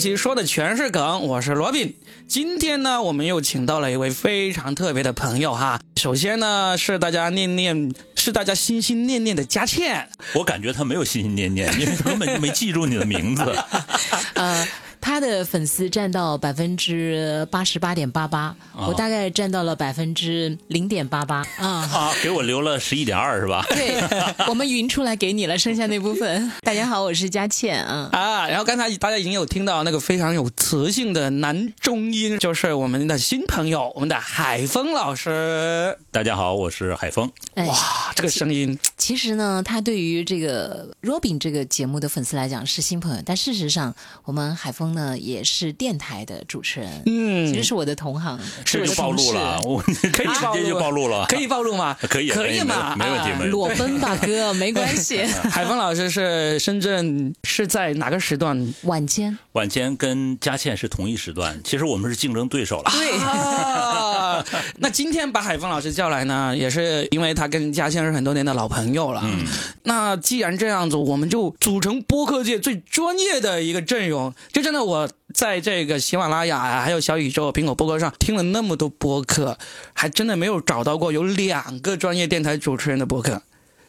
期说的全是梗，我是罗宾。今天呢，我们又请到了一位非常特别的朋友哈。首先呢，是大家念念，是大家心心念念的佳倩。我感觉他没有心心念念，因为根本就没记住你的名字。呃，他的粉丝占到百分之八十八点八八，我大概占到了百分之零点八八啊。啊，给我留了十一点二是吧？对，我们匀出来给你了，剩下那部分。大家好，我是佳倩啊。啊，然后刚才大家已经有听到那个非常有磁性的男中音，就是我们的新朋友，我们的海峰老师。大家好，我是海峰。哎哇，这个声音，其实呢，他对于这个 Robin 这个节目的粉丝来讲是新朋友，但事实上，我们海峰呢也是电台的主持人，嗯其实是我的同行，是这就我的。暴露了，我可以直接就暴露了，可以暴露吗？可以可可以嘛？没问题啊没问题裸奔吧哥，没关系。海峰老师是深圳是在哪个时段？晚间晚间跟佳倩是同一时段，其实我们是竞争对手了。对啊，那今天把海峰老师叫来呢，也是因为他跟佳倩是很多年的老朋友了。嗯，那既然这样子，我们就组成播客界最专业的一个阵容。就真的我在这个喜马拉雅啊，还有小宇宙、苹果播客上听了那么多播客，还真的没有找到过有两个专业电台主持人的播客，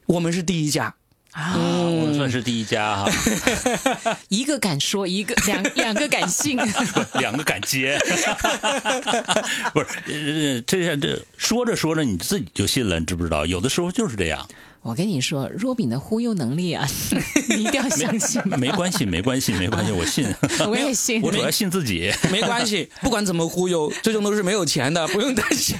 我们是第一家。啊，我们算是第一家哈，一个敢说，一个两两个敢信。两个敢接，不是呃这样这说着说着你自己就信了，你知不知道？有的时候就是这样，我跟你说，若饼的忽悠能力啊，你一定要相信。没关系，没关系，没关系，我信，我也信。我主要信自己。没关系，不管怎么忽悠，最终都是没有钱的，不用担心。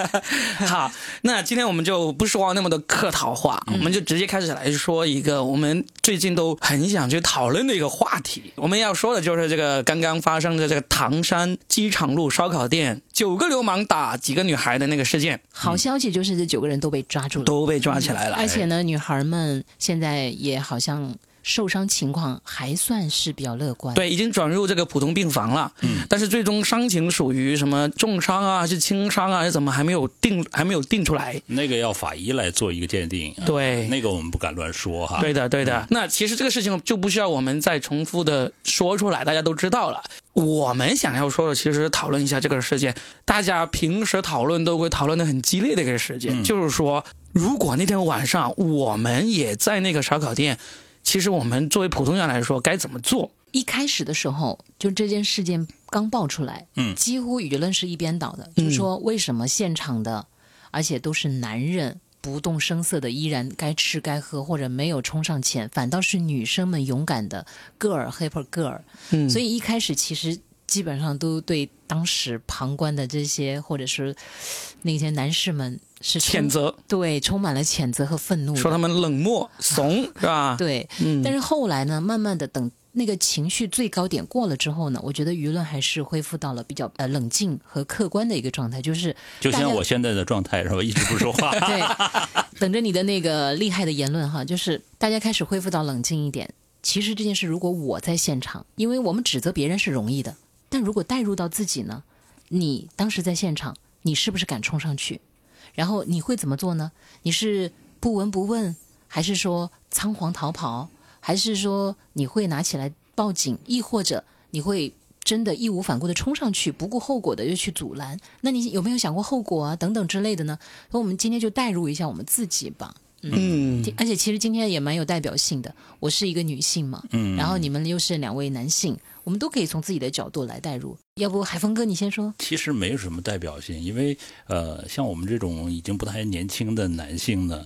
好，那今天我们就不说那么多客套话，我们就直接开始来说一个我们最近都很想去讨论的一个话题。我们要说的就是这个刚刚发生的这个唐山机场路烧烤店九个流氓打几个女孩的那个事件，好消息就是这九个人都被抓住了，都被抓起来了。而且呢，女孩们现在也好像受伤情况还算是比较乐观。对，已经转入这个普通病房了。嗯，但是最终伤情属于什么重伤啊，还是轻伤啊，还是怎么还没有定，还没有定出来。那个要法医来做一个鉴定，对那个我们不敢乱说哈。对的，对的。那其实这个事情就不需要我们再重复的说出来，大家都知道了。我们想要说的，其实讨论一下这个事件，大家平时讨论都会讨论的很激烈的一个事件，就是说，如果那天晚上我们也在那个烧烤店，其实我们作为普通人来说该怎么做？一开始的时候，就这件事件刚爆出来，嗯几乎舆论是一边倒的，就是说为什么现场的，而且都是男人。不动声色的，依然该吃该喝，或者没有冲上前，反倒是女生们勇敢的 girl hyper girl。嗯所以一开始其实基本上都对当时旁观的这些，或者是那些男士们是谴责，对，充满了谴责和愤怒。说他们冷漠、怂，是吧？，对，嗯但是后来呢，慢慢的等那个情绪最高点过了之后呢，我觉得舆论还是恢复到了比较呃冷静和客观的一个状态，就是就像我现在的状态是吧？一直不说话。对，等着你的那个厉害的言论哈，就是大家开始恢复到冷静一点。其实这件事如果我在现场，因为我们指责别人是容易的，但如果带入到自己呢，你当时在现场，你是不是敢冲上去？然后你会怎么做呢？你是不闻不问，还是说仓皇逃跑，还是说你会拿起来报警，亦或者你会真的义无反顾的冲上去，不顾后果的又去阻拦？那你有没有想过后果啊？等等之类的呢？那我们今天就带入一下我们自己吧。嗯，而且其实今天也蛮有代表性的，我是一个女性嘛，嗯。然后你们又是两位男性，我们都可以从自己的角度来代入。要不海峰哥你先说？其实没有什么代表性，因为呃，像我们这种已经不太年轻的男性呢，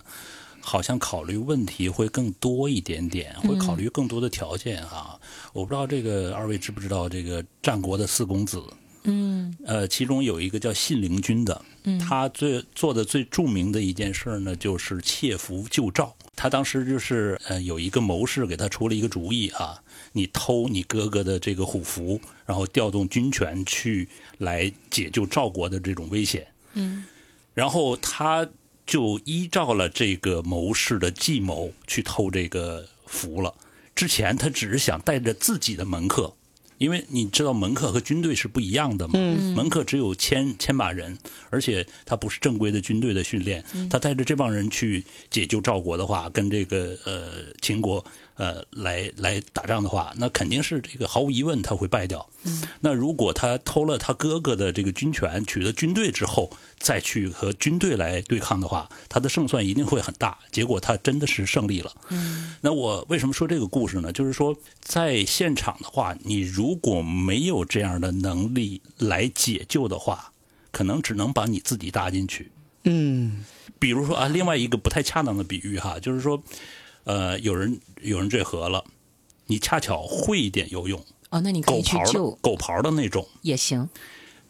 好像考虑问题会更多一点点，会考虑更多的条件哈、我不知道这个二位知不知道这个战国的四公子，嗯呃，其中有一个叫信陵君的，他最做的最著名的一件事呢，就是窃符救赵。他当时就是呃有一个谋士给他出了一个主意啊，你偷你哥哥的这个虎符，然后调动军权去来解救赵国的这种危险。嗯然后他就依照了这个谋士的计谋去偷这个符了。之前他只是想带着自己的门客，因为你知道门客和军队是不一样的嘛。门客只有千千把人，而且他不是正规的军队的训练。他带着这帮人去解救赵国的话，跟这个呃秦国呃，来来打仗的话，那肯定是这个毫无疑问他会败掉。嗯，那如果他偷了他哥哥的这个军权，取得军队之后，再去和军队来对抗的话，他的胜算一定会很大。结果他真的是胜利了。嗯，那我为什么说这个故事呢？就是说，在现场的话，你如果没有这样的能力来解救的话，可能只能把你自己搭进去。嗯，比如说啊，另外一个不太恰当的比喻哈，就是说，呃，有人有人坠河了，你恰巧会一点游泳，哦，那你可狗以去救狗刨的那种，也行。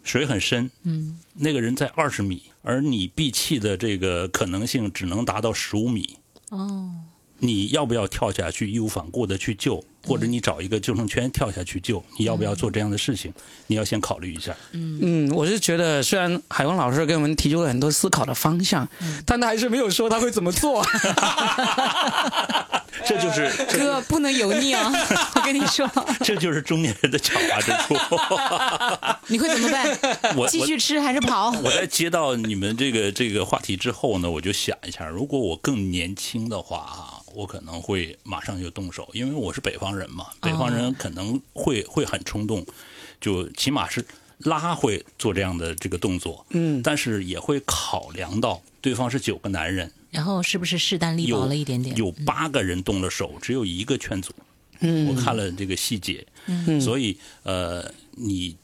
水很深，嗯，那个人在二十米，而你闭气的这个可能性只能达到十五米，哦，你要不要跳下去义无反顾的去救，或者你找一个救生圈跳下去救？你要不要做这样的事情？你要先考虑一下。嗯，我是觉得，虽然海峰老师给我们提出了很多思考的方向，但他还是没有说他会怎么做。这就是哥不能油腻啊！我跟你说，这就是中年人的狡猾之处。你会怎么办？我继续吃还是跑？我在接到你们这个这个话题之后呢，我就想一下，如果我更年轻的话啊，我可能会马上就动手，因为我是北方人嘛，北方人可能会会很冲动，就起码是拉会做这样的这个动作，嗯，但是也会考量到对方是九个男人，然后是不是势单力薄了一点点？有八个人动了手，只有一个劝阻。嗯我看了这个细节，嗯所以呃，你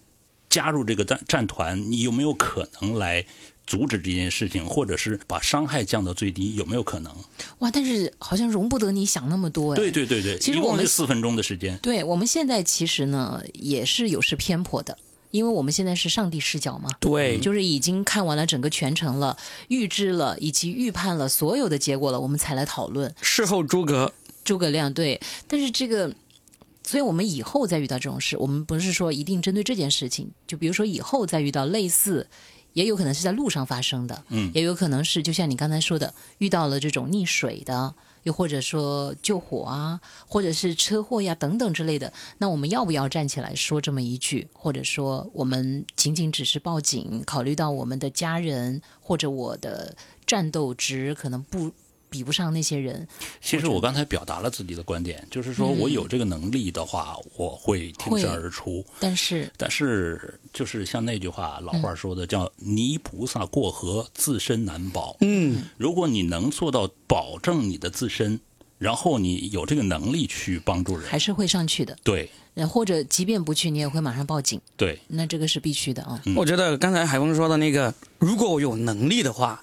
加入这个战战团，你有没有可能来阻止这件事情，或者是把伤害降到最低？有没有可能？哇，但是好像容不得你想那么多哎。对对对对，一其实我们四分钟的时间。对我们现在其实呢也是有失偏颇的，因为我们现在是上帝视角嘛，对，就是已经看完了整个全程了，预知了以及预判了所有的结果了，我们才来讨论事后诸葛。诸葛亮对。但是这个，所以我们以后再遇到这种事，我们不是说一定针对这件事情，就比如说以后再遇到类似。也有可能是在路上发生的，嗯。也有可能是就像你刚才说的，遇到了这种溺水的，又或者说救火啊，或者是车祸呀等等之类的，那我们要不要站起来说这么一句，或者说我们仅仅只是报警，考虑到我们的家人或者我的战斗值可能不比不上那些人，其实我刚才表达了自己的观点，就是说我有这个能力的话，我会挺身而出。但是但是就是像那句话，老话说的叫“泥菩萨过河，自身难保”。嗯，如果你能做到保证你的自身，然后你有这个能力去帮助人，还是会上去的，对。呃或者即便不去，你也会马上报警，对，那这个是必须的啊。我觉得刚才海峰说的那个，如果我有能力的话，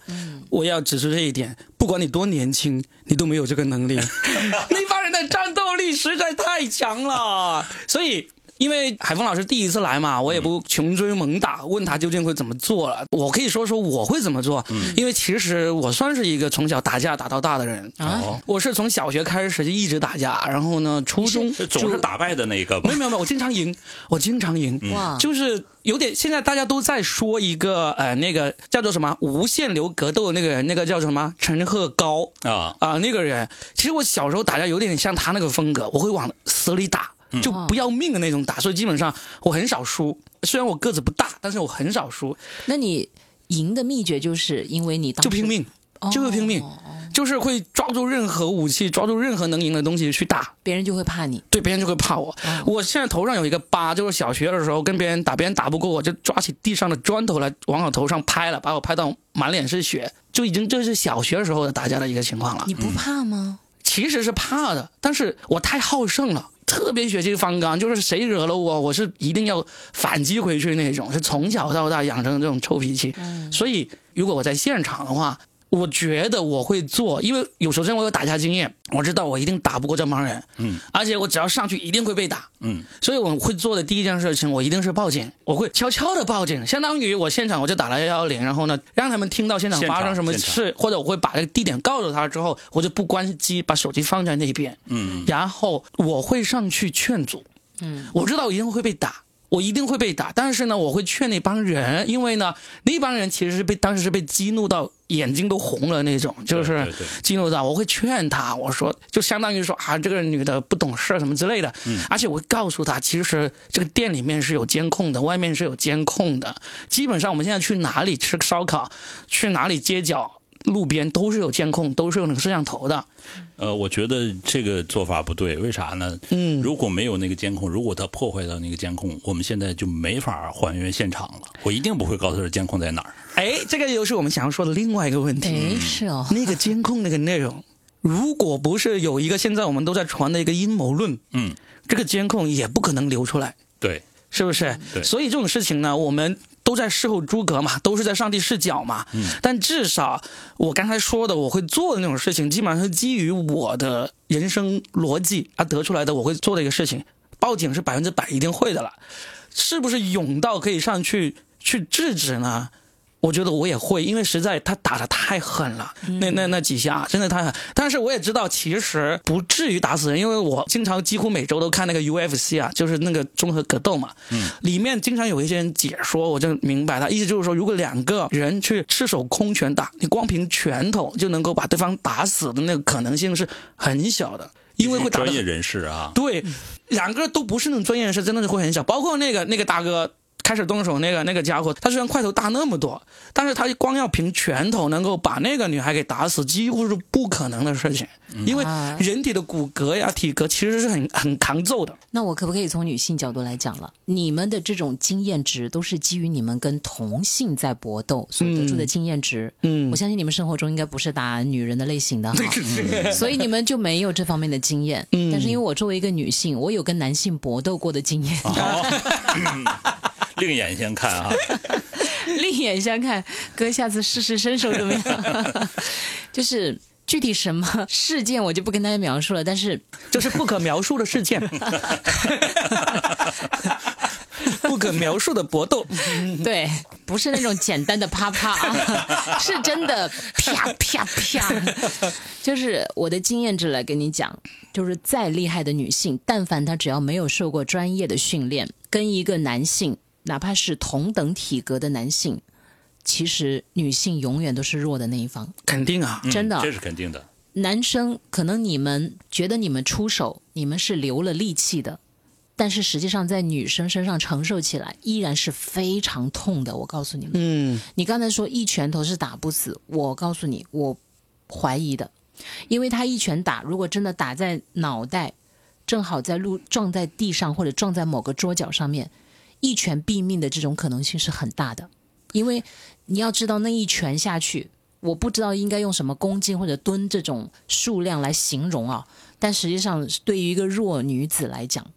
我要指出这一点，不管你多年轻，你都没有这个能力。那帮人的战斗力实在太强了，所以。因为海峰老师第一次来嘛，我也不穷追猛打，问他究竟会怎么做了。我可以说说我会怎么做，因为其实我算是一个从小打架打到大的人。啊哦，我是从小学开始就一直打架，然后呢，初中总是打败的那个嘛没有没有没有，我经常赢，我经常赢。哇，就是有点，现在大家都在说一个呃，那个叫做什么无限流格斗的那个人，那个叫什么？陈鹤高。啊，啊、那个人，其实我小时候打架有点像他那个风格，我会往死里打，就不要命的那种打，所以基本上我很少输。虽然我个子不大，但是我很少输，那你赢的秘诀就是因为你当时就拼命，就会拼命，就是会抓住任何武器，抓住任何能赢的东西去打。别人就会怕你。对，别人就会怕我。我现在头上有一个疤，就是小学的时候跟别人打，别人打不过我，就抓起地上的砖头来往我头上拍了，把我拍到满脸是血，就已经这是小学时候的打架的一个情况了。你不怕吗？其实是怕的，但是我太好胜了。特别血气方刚，就是谁惹了我，我是一定要反击回去那种，是从小到大养成这种臭脾气。所以，如果我在现场的话，我觉得我会做，因为有首先我有打架经验，我知道我一定打不过这帮人，嗯，而且我只要上去一定会被打，嗯，所以我会做的第一件事情，我一定是报警，我会悄悄的报警，相当于我现场我就打了幺幺零，然后呢，让他们听到现场发生什么事，或者我会把这个地点告诉他之后，我就不关机，把手机放在那边，嗯，然后我会上去劝阻，嗯，我知道我一定会被打。我一定会被打，但是呢，我会劝那帮人，因为呢，那帮人其实是被当时是被激怒到眼睛都红了那种，就是对对。对激怒到，我会劝他，我说就相当于说啊，这个女的不懂事什么之类的，嗯。而且我会告诉他，其实这个店里面是有监控的，外面是有监控的，基本上我们现在去哪里吃烧烤，去哪里街角。路边都是有监控，都是有那个摄像头的。呃，我觉得这个做法不对，为啥呢？嗯如果没有那个监控，如果他破坏到那个监控，我们现在就没法还原现场了。我一定不会告诉他监控在哪儿。哎，这个又是我们想要说的另外一个问题。哎，是哦，那个监控那个内容，如果不是有一个现在我们都在传的一个阴谋论，嗯，这个监控也不可能流出来，对，是不是？对所以这种事情呢，我们都在事后诸葛嘛，都是在上帝视角嘛。嗯。但至少我刚才说的，我会做的那种事情，基本上是基于我的人生逻辑而得出来的，我会做的一个事情。报警是百分之百一定会的了，是不是勇到可以上去去制止呢？我觉得我也会，因为实在他打的太狠了，那那那几下真的太狠。但是我也知道，其实不至于打死人，因为我经常几乎每周都看那个 UFC 啊，就是那个综合格斗嘛，嗯，里面经常有一些人解说，我就明白他意思就是说，如果两个人去赤手空拳打，你光凭拳头就能够把对方打死的那个可能性是很小的，因为会打专业人士啊，对，两个都不是那种专业人士，真的是会很小。包括那个那个大哥开始动手那个那个家伙，他虽然块头大那么多，但是他光要凭拳头能够把那个女孩给打死，几乎是不可能的事情。因为啊人体的骨骼呀、体格其实是很很抗揍的。那我可不可以从女性角度来讲了？你们的这种经验值都是基于你们跟同性在搏斗所得出的经验值。嗯我相信你们生活中应该不是打女人的类型的哈，所以你们就没有这方面的经验。嗯但是因为我作为一个女性，我有跟男性搏斗过的经验，另眼相看啊。另眼相看，哥下次试试身手怎么样？就是具体什么事件我就不跟大家描述了，但是就是不可描述的事件，不可描述的搏斗。对，不是那种简单的啪啪啊，是真的啪啪啪。就是我的经验值来跟你讲，就是再厉害的女性，但凡她只要没有受过专业的训练，跟一个男性，哪怕是同等体格的男性，其实女性永远都是弱的那一方。肯定啊，真的嗯这是肯定的。男生可能你们觉得你们出手，你们是留了力气的，但是实际上在女生身上承受起来依然是非常痛的。我告诉你们，嗯，你刚才说一拳头是打不死，我告诉你，我怀疑的，因为他一拳打，如果真的打在脑袋，正好在路撞在地上或者撞在某个桌角上面，一拳毙命的这种可能性是很大的。因为你要知道，那一拳下去，我不知道应该用什么公斤或者吨这种数量来形容啊，但实际上对于一个弱女子来讲。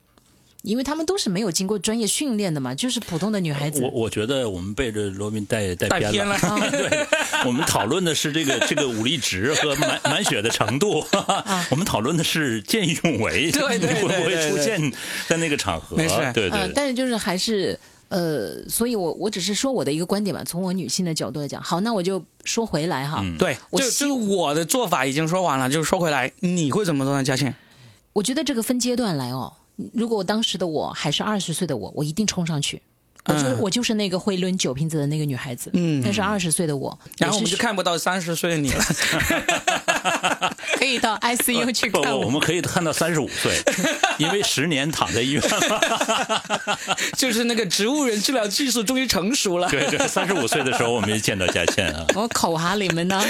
因为他们都是没有经过专业训练的嘛，就是普通的女孩子。我我觉得我们被这罗宾带带偏了。对，我们讨论的是这个 这个武力值和满满血的程度，我们讨论的是见义勇为，对对对会不会出现在那个场合？没事呃，对对对。但是就是还是呃，所以我我只是说我的一个观点吧，从我女性的角度来讲。好，那我就说回来哈，嗯对，我就就是我的做法已经说完了，就是说回来，你会怎么做呢，嘉倩？我觉得这个分阶段来哦。如果我当时的我还是二十岁的我，我一定冲上去。我就、嗯我就是那个会抡酒瓶子的那个女孩子，嗯但是二十岁的我，然后我们就看不到三十岁的你了。可以到 ICU 去不不，看我。我们可以看到三十五岁，因为十年躺在医院了。就是那个植物人治疗技术终于成熟了。对对，三十五岁的时候我们就见到佳倩啊。我口哈你们呢，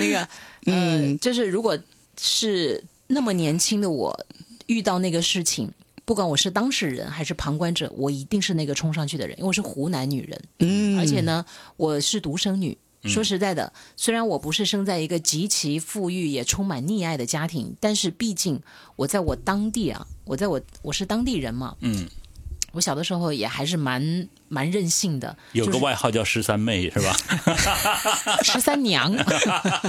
那个，嗯、就是如果是那么年轻的我遇到那个事情，不管我是当事人还是旁观者，我一定是那个冲上去的人，因为我是湖南女人，嗯而且呢，我是独生女。说实在的，虽然我不是生在一个极其富裕也充满溺爱的家庭，但是毕竟我在我当地啊，我在我我是当地人嘛，嗯，我小的时候也还是蛮蛮任性的，有个外号叫十三妹是吧？十三娘，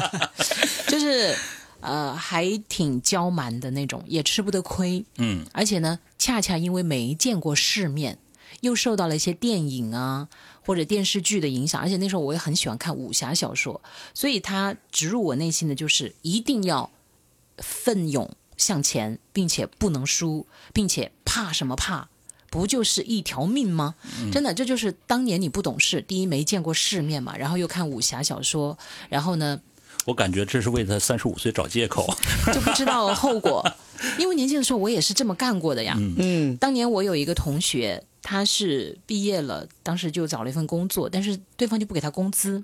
就是呃还挺娇蛮的那种，也吃不得亏。嗯，而且呢，恰恰因为没见过世面，又受到了一些电影啊或者电视剧的影响，而且那时候我也很喜欢看武侠小说，所以它植入我内心的就是一定要奋勇向前，并且不能输，并且怕什么怕？不就是一条命吗？真的，这就是当年你不懂事，第一没见过世面嘛，然后又看武侠小说，然后呢我感觉这是为他三十五岁找借口。就不知道后果。因为年轻的时候我也是这么干过的呀。嗯当年我有一个同学，他是毕业了，当时就找了一份工作，但是对方就不给他工资。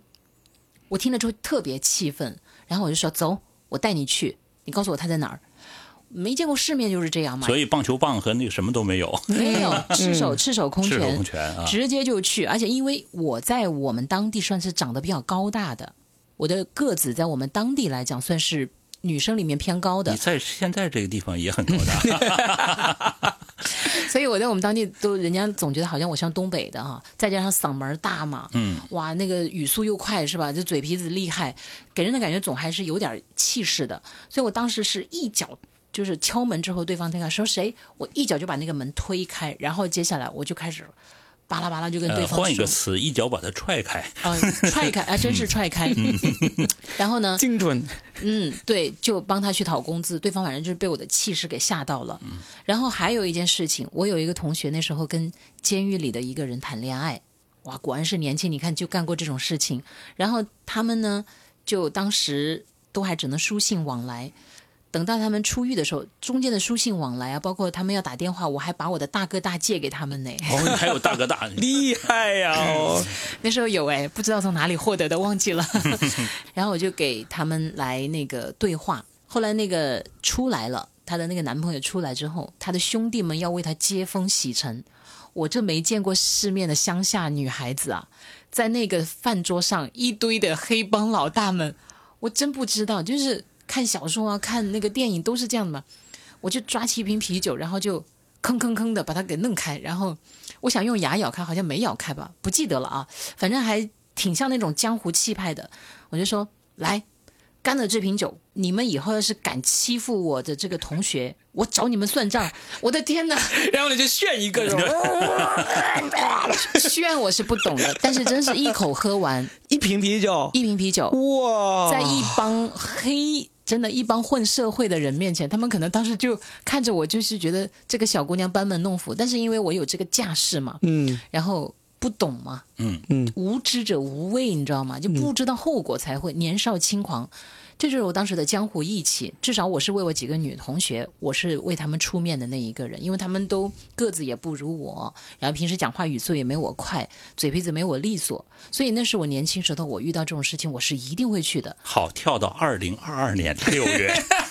我听了之后特别气愤，然后我就说走，我带你去，你告诉我他在哪儿。没见过世面就是这样嘛，所以棒球棒和那个什么都没有，没有赤手赤手空赤手拳空，拳啊。直接就去，而且因为我在我们当地算是长得比较高大的，我的个子在我们当地来讲算是女生里面偏高的你，在现在这个地方也很高大，所以我在我们当地都人家总觉得好像我像东北的哈，再加上嗓门大嘛，嗯，哇，那个语速又快是吧？这嘴皮子厉害，给人的感觉总还是有点气势的。所以我当时是一脚。就是敲门之后，对方在看说谁，我一脚就把那个门推开，然后接下来我就开始巴拉巴拉就跟对呃，方说，换一个词，一脚把他踹开。啊、踹开，啊，真是踹开。然后呢，精准，嗯，对，就帮他去讨工资。对方反正就是被我的气势给吓到了。然后还有一件事情，我有一个同学那时候跟监狱里的一个人谈恋爱，哇，果然是年轻，你看就干过这种事情。然后他们呢，就当时都还只能书信往来。等到他们出狱的时候，中间的书信往来啊，包括他们要打电话，我还把我的大哥大借给他们呢。哦，你还有大哥大，厉害呀、哦！那时候有哎，不知道从哪里获得的，忘记了。然后我就给他们来那个对话。后来那个出来了，她的那个男朋友出来之后，她的兄弟们要为她接风洗尘。我这没见过世面的乡下女孩子啊，在那个饭桌上一堆的黑帮老大们，我真不知道，就是看小说啊，看那个电影都是这样的嘛。我就抓起一瓶啤酒，然后就吭吭吭的把它给弄开，然后我想用牙咬开，好像没咬开吧，不记得了啊，反正还挺像那种江湖气派的。我就说来，干了这瓶酒，你们以后要是敢欺负我的这个同学，我找你们算账。我的天哪，然后你就炫一个，是吧炫我是不懂的，但是真是一口喝完一瓶啤酒，一瓶啤酒，哇，在一帮黑。真的，一帮混社会的人面前，他们可能当时就看着我，就是觉得这个小姑娘班门弄斧。但是因为我有这个架势嘛，嗯然后不懂嘛，嗯嗯，无知者无畏，你知道吗？就不知道后果才会年少轻狂，这就是我当时的江湖义气。至少我是为我几个女同学，我是为他们出面的那一个人，因为他们都个子也不如我，然后平时讲话语速也没我快，嘴皮子没我利索，所以那是我年轻时候我遇到这种事情，我是一定会去的。好，跳到二零二二年六月，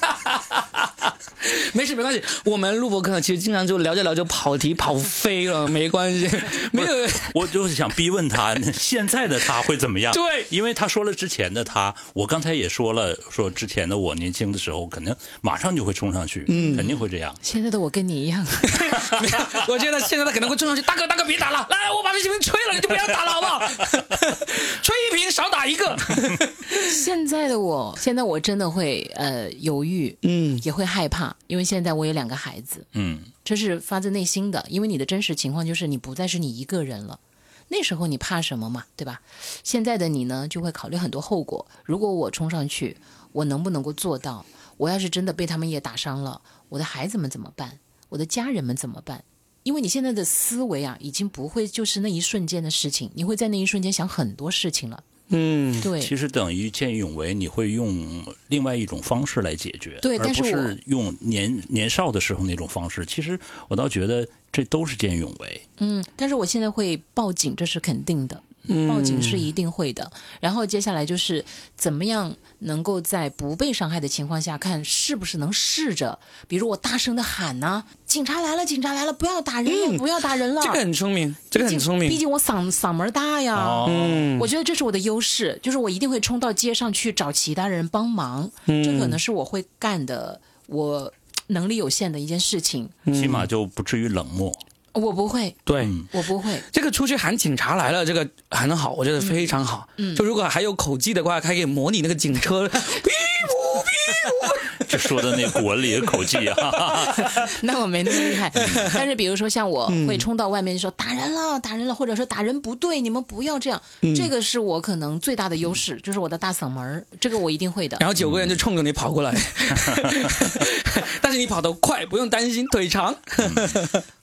没事没关系。我们录播课其实经常就聊着聊着跑题跑飞了，没关系，没有。我就是想逼问他，现在的他会怎么样？对因为他说了之前的他，我刚才也说了，说之前的我年轻的时候，肯定马上就会冲上去，嗯，肯定会这样。现在的我跟你一样，我觉得现在他可能会冲上去，大哥大哥别打了，来我把这瓶吹了，你就不要打了好不好？吹一瓶少打一个。现在的我，现在我真的会呃犹豫，嗯也会害怕，因为现在我有两个孩子，嗯，这是发自内心的，因为你的真实情况就是你不再是你一个人了。那时候你怕什么嘛，对吧？现在的你呢，就会考虑很多后果。如果我冲上去，我能不能够做到？我要是真的被他们也打伤了，我的孩子们怎么办？我的家人们怎么办？因为你现在的思维啊，已经不会就是那一瞬间的事情，你会在那一瞬间想很多事情了。嗯，对，其实等于见义勇为，你会用另外一种方式来解决，对而不是是用年年少的时候那种方式。其实我倒觉得这都是见义勇为。嗯，但是我现在会报警，这是肯定的。嗯报警是一定会的。然后接下来就是怎么样能够在不被伤害的情况下，看是不是能试着，比如我大声的喊呐、警察来了，警察来了，不要打人了，不要打人了。这个很聪明，这个很聪明。毕竟我嗓嗓门大呀。哦，嗯，我觉得这是我的优势，就是我一定会冲到街上去找其他人帮忙，这可能是我会干的，我能力有限的一件事情。起码就不至于冷漠。我不会，对。我不会。这个出去喊警察来了，这个很好，我觉得非常好。嗯，就如果还有口技的话，还可以模拟那个警车，哔呜哔 这说的那古文里的口技啊，那我没那么厉害，但是比如说像我会冲到外面说打人了，打人了，或者说打人不对，你们不要这样，这个是我可能最大的优势，就是我的大嗓门儿，这个我一定会的。然后九个人就冲着你跑过来，但是你跑得快，不用担心腿长。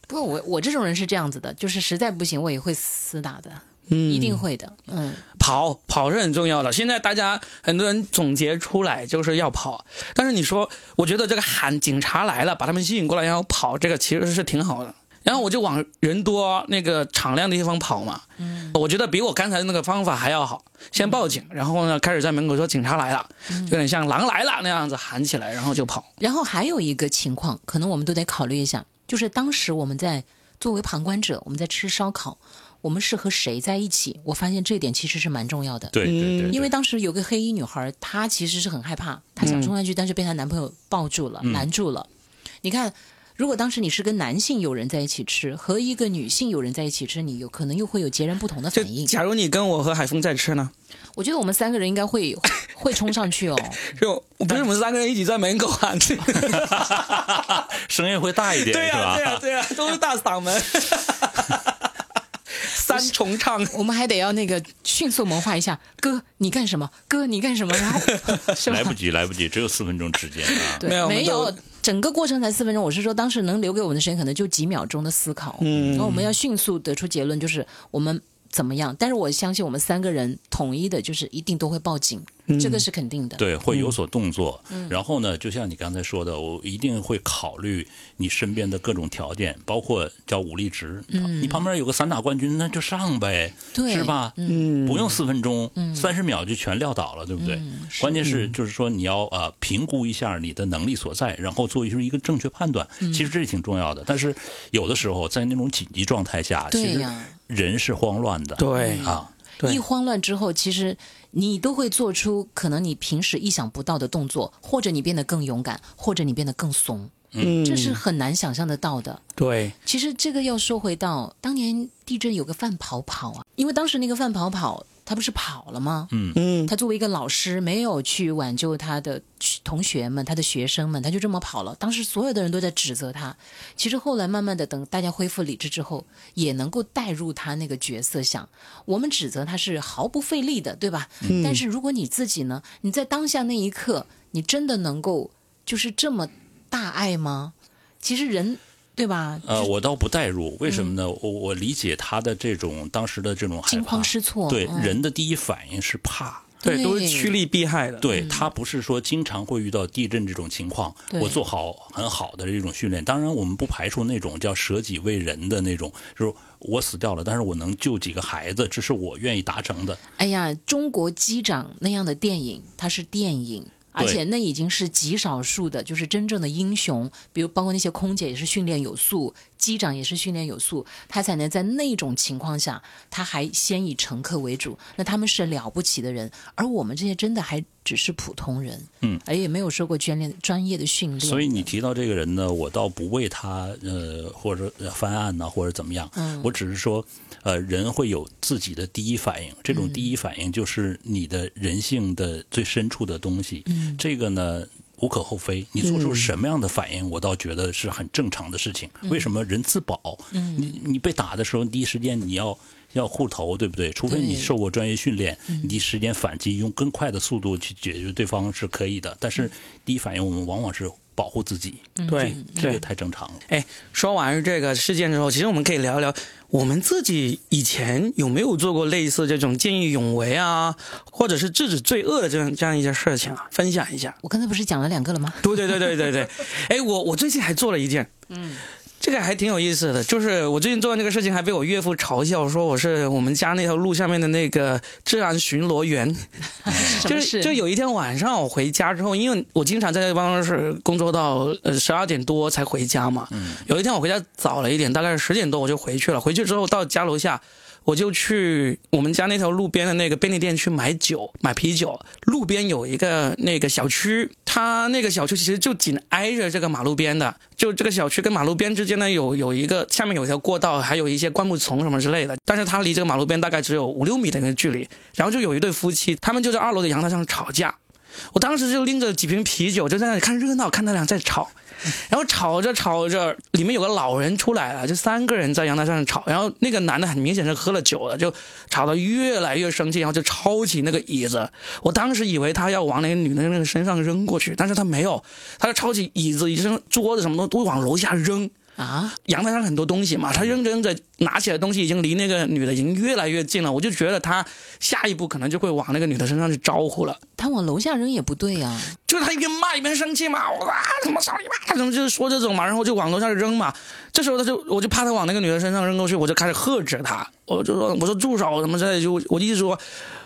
不过我我这种人是这样子的，就是实在不行我也会厮打的，一定会的。嗯，跑跑是很重要的。现在大家很多人总结出来就是要跑，但是你说，我觉得这个喊警察来了，把他们吸引过来，然后跑，这个其实是挺好的。然后我就往人多那个敞亮的地方跑嘛。嗯，我觉得比我刚才那个方法还要好。先报警，然后呢，开始在门口说警察来了，有点像狼来了那样子喊起来，然后就跑。然后还有一个情况，可能我们都得考虑一下，就是当时我们在作为旁观者，我们在吃烧烤。我们是和谁在一起？我发现这点其实是蛮重要的。对对对，因为当时有个黑衣女孩，她其实是很害怕，她想冲上去，但是被她男朋友抱住了，拦住了。你看，如果当时你是跟男性友人在一起吃，和一个女性友人在一起吃，你有可能又会有截然不同的反应。假如你跟我和海峰在吃呢？我觉得我们三个人应该会 会冲上去哦。就不是我们三个人一起在门口喊，声音会大一点，对呀对呀对呀，都是大嗓门。三重唱，我们还得要那个迅速谋划一下。哥，你干什么？哥，你干什么？然后 来不及，来不及，只有四分钟时间啊！没有，没有，整个过程才四分钟。我是说，当时能留给我们的时间可能就几秒钟的思考。嗯，然后我们要迅速得出结论，就是我们。怎么样？但是我相信我们三个人统一的就是一定都会报警，这个是肯定的。对，会有所动作。然后呢，就像你刚才说的，我一定会考虑你身边的各种条件，包括叫武力值。你旁边有个散打冠军，那就上呗，是吧？嗯，不用四分钟，三十秒就全撂倒了，对不对？关键是就是说你要呃评估一下你的能力所在，然后做出一个正确判断。其实这挺重要的。但是有的时候在那种紧急状态下，其实。人是慌乱的，对。啊，一慌乱之后，其实你都会做出可能你平时意想不到的动作，或者你变得更勇敢，或者你变得更怂，嗯，这是很难想象得到的。对，其实这个要说回到当年地震有个范跑跑啊，因为当时那个范跑跑。他不是跑了吗？嗯嗯，他作为一个老师，没有去挽救他的同学们、他的学生们，他就这么跑了。当时所有的人都在指责他。其实后来慢慢的，等大家恢复理智之后，也能够带入他那个角色，想我们指责他是毫不费力的，对吧？嗯。但是如果你自己呢？你在当下那一刻，你真的能够就是这么大爱吗？其实人。对吧？呃，我倒不代入，为什么呢？我我理解他的这种当时的这种惊慌失措。对，人的第一反应是怕，对，都是趋利避害的。对他不是说经常会遇到地震这种情况，我做好很好的这种训练。当然，我们不排除那种叫舍己为人的那种，就是我死掉了，但是我能救几个孩子，这是我愿意达成的。哎呀，中国机长那样的电影，它是电影。而且那已经是极少数的，就是真正的英雄，比如包括那些空姐也是训练有素，机长也是训练有素，他才能在那种情况下，他还先以乘客为主，那他们是了不起的人，而我们这些真的还只是普通人，嗯，而也没有受过专业专业的训练。所以你提到这个人呢，我倒不为他呃或者翻案呢或者怎么样，嗯，我只是说。呃，人会有自己的第一反应，这种第一反应就是你的人性的最深处的东西。嗯，这个呢无可厚非，你做出什么样的反应，我倒觉得是很正常的事情。为什么人自保？嗯，你你被打的时候，第一时间你要要护头，对不对？除非你受过专业训练，你第一时间反击，用更快的速度去解决对方是可以的。但是第一反应，我们往往是。保护自己，对，这个太正常了。哎，说完这个事件之后，其实我们可以聊一聊我们自己以前有没有做过类似这种见义勇为啊，或者是制止罪恶的这样这样一件事情啊，分享一下。我刚才不是讲了两个了吗？对对对对对对。哎，我我最近还做了一件，嗯。这个还挺有意思的，就是我最近做的这个事情，还被我岳父嘲笑说我是我们家那条路下面的那个治安巡逻员。就是就有一天晚上我回家之后，因为我经常在办公室工作到呃十二点多才回家嘛。有一天我回家早了一点，大概是十点多我就回去了。回去之后到家楼下。我就去我们家那条路边的那个便利店去买酒，买啤酒。路边有一个那个小区，它那个小区其实就紧挨着这个马路边的。就这个小区跟马路边之间呢，有有一个下面有一条过道，还有一些灌木丛什么之类的。但是它离这个马路边大概只有五六米的那个距离。然后就有一对夫妻，他们就在二楼的阳台上吵架。我当时就拎着几瓶啤酒，就在那里看热闹，看他俩在吵。然后吵着吵着，里面有个老人出来了，就三个人在阳台上吵。然后那个男的很明显是喝了酒了，就吵得越来越生气，然后就抄起那个椅子。我当时以为他要往那个女的那个身上扔过去，但是他没有，他就抄起椅子、椅子桌子什么的都往楼下扔。啊，阳台上很多东西嘛，他扔着扔着，拿起来东西已经离那个女的已经越来越近了，我就觉得他下一步可能就会往那个女的身上去招呼了。他往楼下扔也不对呀，就是他一边骂一边生气嘛，我说啊，怎么少你妈，干什么就是说这种嘛，然后就往楼下扔嘛。这时候他就我就怕他往那个女的身上扔过去，我就开始呵斥他，我就说我说住手什么之类的，就我就一直说。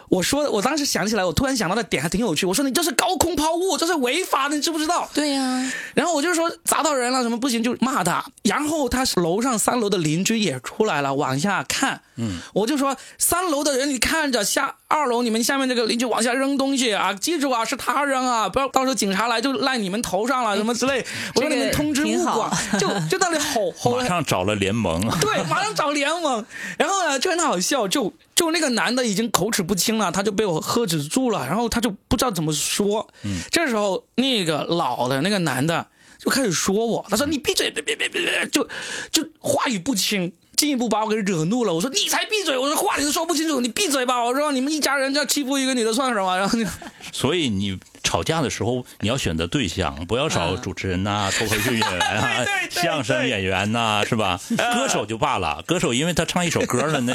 我说，我当时想起来，我突然想到的点还挺有趣。我说你这是高空抛物，这是违法的，你知不知道？对呀。然后我就说砸到人了，什么不行就骂他。然后他楼上三楼的邻居也出来了，往下看。嗯。我就说三楼的人，你看着下二楼你们下面这个邻居往下扔东西啊，记住啊，是他扔啊，不要到时候警察来就赖你们头上了，什么之类。我说你们通知物管，就就那里吼吼。马上找了联盟。对，马上找联盟。然后呢，就很好笑，就。就那个男的已经口齿不清了，他就被我喝止住了，然后他就不知道怎么说。嗯，这时候那个老的那个男的就开始说我，他说你闭嘴，别别别别别，就就话语不清，进一步把我给惹怒了。我说你才闭嘴，我说话你都说不清楚，你闭嘴吧。我说你们一家人这样欺负一个女的算什么？然后就，所以你。吵架的时候，你要选择对象，不要找主持人呐、脱口秀演员啊、相声演员呐，是吧？歌手就罢了，歌手因为他唱一首歌了，那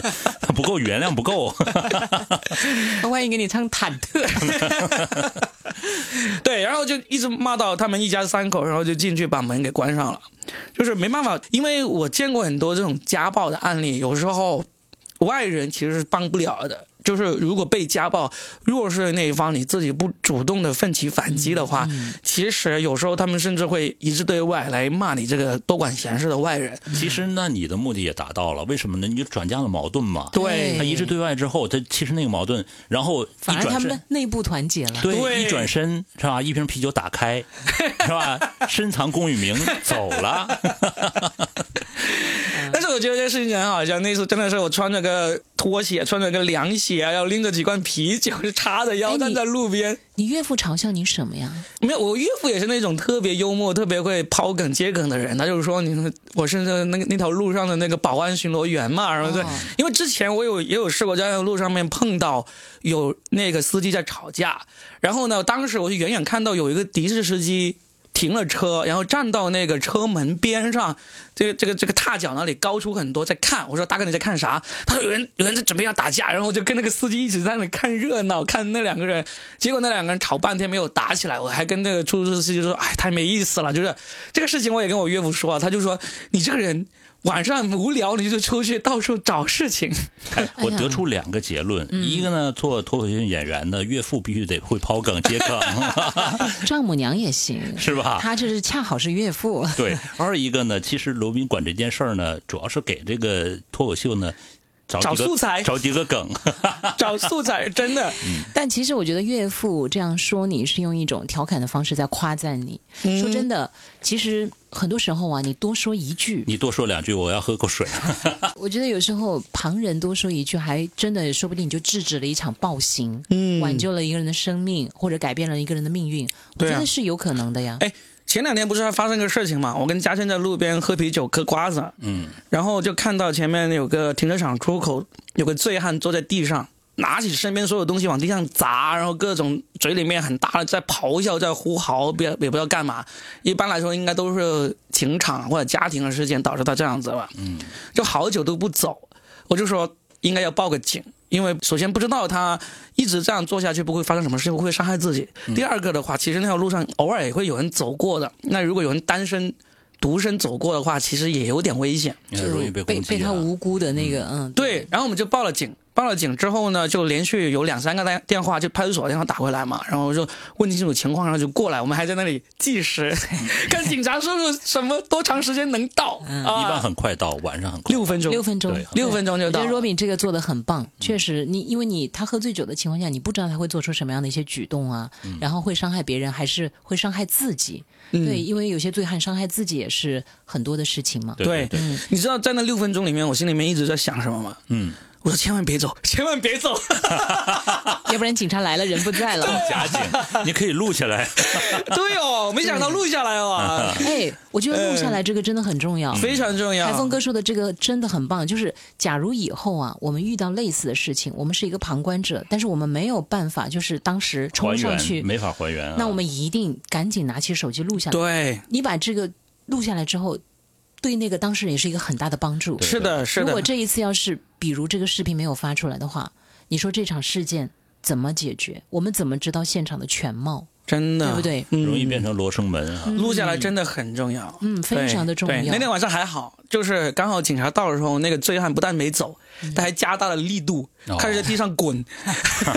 不够原谅不够。他万一给你唱忐忑。对，然后就一直骂到他们一家三口，然后就进去把门给关上了。就是没办法，因为我见过很多这种家暴的案例，有时候外人其实是帮不了的。就是如果被家暴，弱势的那一方你自己不主动的奋起反击的话，其实有时候他们甚至会一致对外来骂你这个多管闲事的外人。其实那你的目的也达到了，为什么呢？你就转嫁了矛盾嘛。对，他一致对外之后，他其实那个矛盾，然后反而他们内部团结了。对，一转身是吧？一瓶啤酒打开，是吧？深藏功与名，走了。我觉得这事情很好笑，那次真的是我穿着个拖鞋，穿着个凉鞋，要拎着几罐啤酒，就叉着腰站在路边。你岳父嘲笑你什么呀？没有，我岳父也是那种特别幽默、特别会抛梗接梗的人。他就是说，你我是那那那条路上的那个保安巡逻员嘛，然后对，因为之前我有也有试过在路上面碰到有那个司机在吵架，然后呢，当时我就远远看到有一个的士司机。停了车，然后站到那个车门边上，这个这个这个踏脚那里高出很多，在看。我说大哥你在看啥？他说有人有人在准备要打架，然后我就跟那个司机一直在那里看热闹，看那两个人。结果那两个人吵半天没有打起来，我还跟那个出租车司机说，哎，太没意思了。就是这个事情我也跟我岳父说，他就说你这个人。晚上无聊你就出去到处找事情。我得出两个结论：一个呢，做脱口秀演员的岳父必须得会抛梗接梗，丈母娘也行，是吧？他这是恰好是岳父。对。二一个呢，其实罗宾管这件事儿呢，主要是给这个脱口秀呢。找素材，找几个梗，找素材，真的。但其实我觉得岳父这样说你是用一种调侃的方式在夸赞你。说真的，其实很多时候啊，你多说一句，你多说两句，我要喝口水。我觉得有时候旁人多说一句，还真的说不定你就制止了一场暴行，挽救了一个人的生命，或者改变了一个人的命运。我觉得是有可能的呀。哎。前两天不是还发生个事情嘛？我跟嘉轩在路边喝啤酒嗑瓜子，嗯，然后就看到前面有个停车场出口有个醉汉坐在地上，拿起身边所有东西往地上砸，然后各种嘴里面很大的在咆哮，在呼嚎，别也不知道干嘛。一般来说应该都是情场或者家庭的事件导致他这样子吧，嗯，就好久都不走，我就说应该要报个警。因为首先不知道他一直这样做下去不会发生什么事情，会伤害自己。第二个的话，其实那条路上偶尔也会有人走过的。那如果有人单身、独身走过的话，其实也有点危险，就容易被被被他无辜的那个嗯。对，然后我们就报了警。报了警之后呢，就连续有两三个电电话，就派出所电话打回来嘛，然后就问清楚情况，然后就过来，我们还在那里计时，看警察叔叔什么多长时间能到啊。一般很快到，晚上很快。六分钟，六分钟，六分钟就到。我觉得 Robin 这个做的很棒，确实，你因为你他喝醉酒的情况下，你不知道他会做出什么样的一些举动啊，然后会伤害别人，还是会伤害自己。对，因为有些醉汉伤害自己也是很多的事情嘛。对，你知道在那六分钟里面，我心里面一直在想什么吗？嗯。我说千万别走，千万别走，要不然警察来了，人不在了。假警，你可以录下来。对哦，没想到录下来哦。哎，我觉得录下来这个真的很重要，非常重要。海峰哥说的这个真的很棒，就是假如以后啊，我们遇到类似的事情，我们是一个旁观者，但是我们没有办法，就是当时冲上去，没法还原。那我们一定赶紧拿起手机录下来。对，你把这个录下来之后。对那个当事人也是一个很大的帮助。是的，是的。如果这一次要是，比如这个视频没有发出来的话，你说这场事件怎么解决？我们怎么知道现场的全貌？真的，对不对？嗯容易变成罗生门啊。录下来真的很重要。嗯，非常的重要。那天晚上还好，就是刚好警察到的时候，那个醉汉不但没走，他还加大了力度，哦开始在地上滚。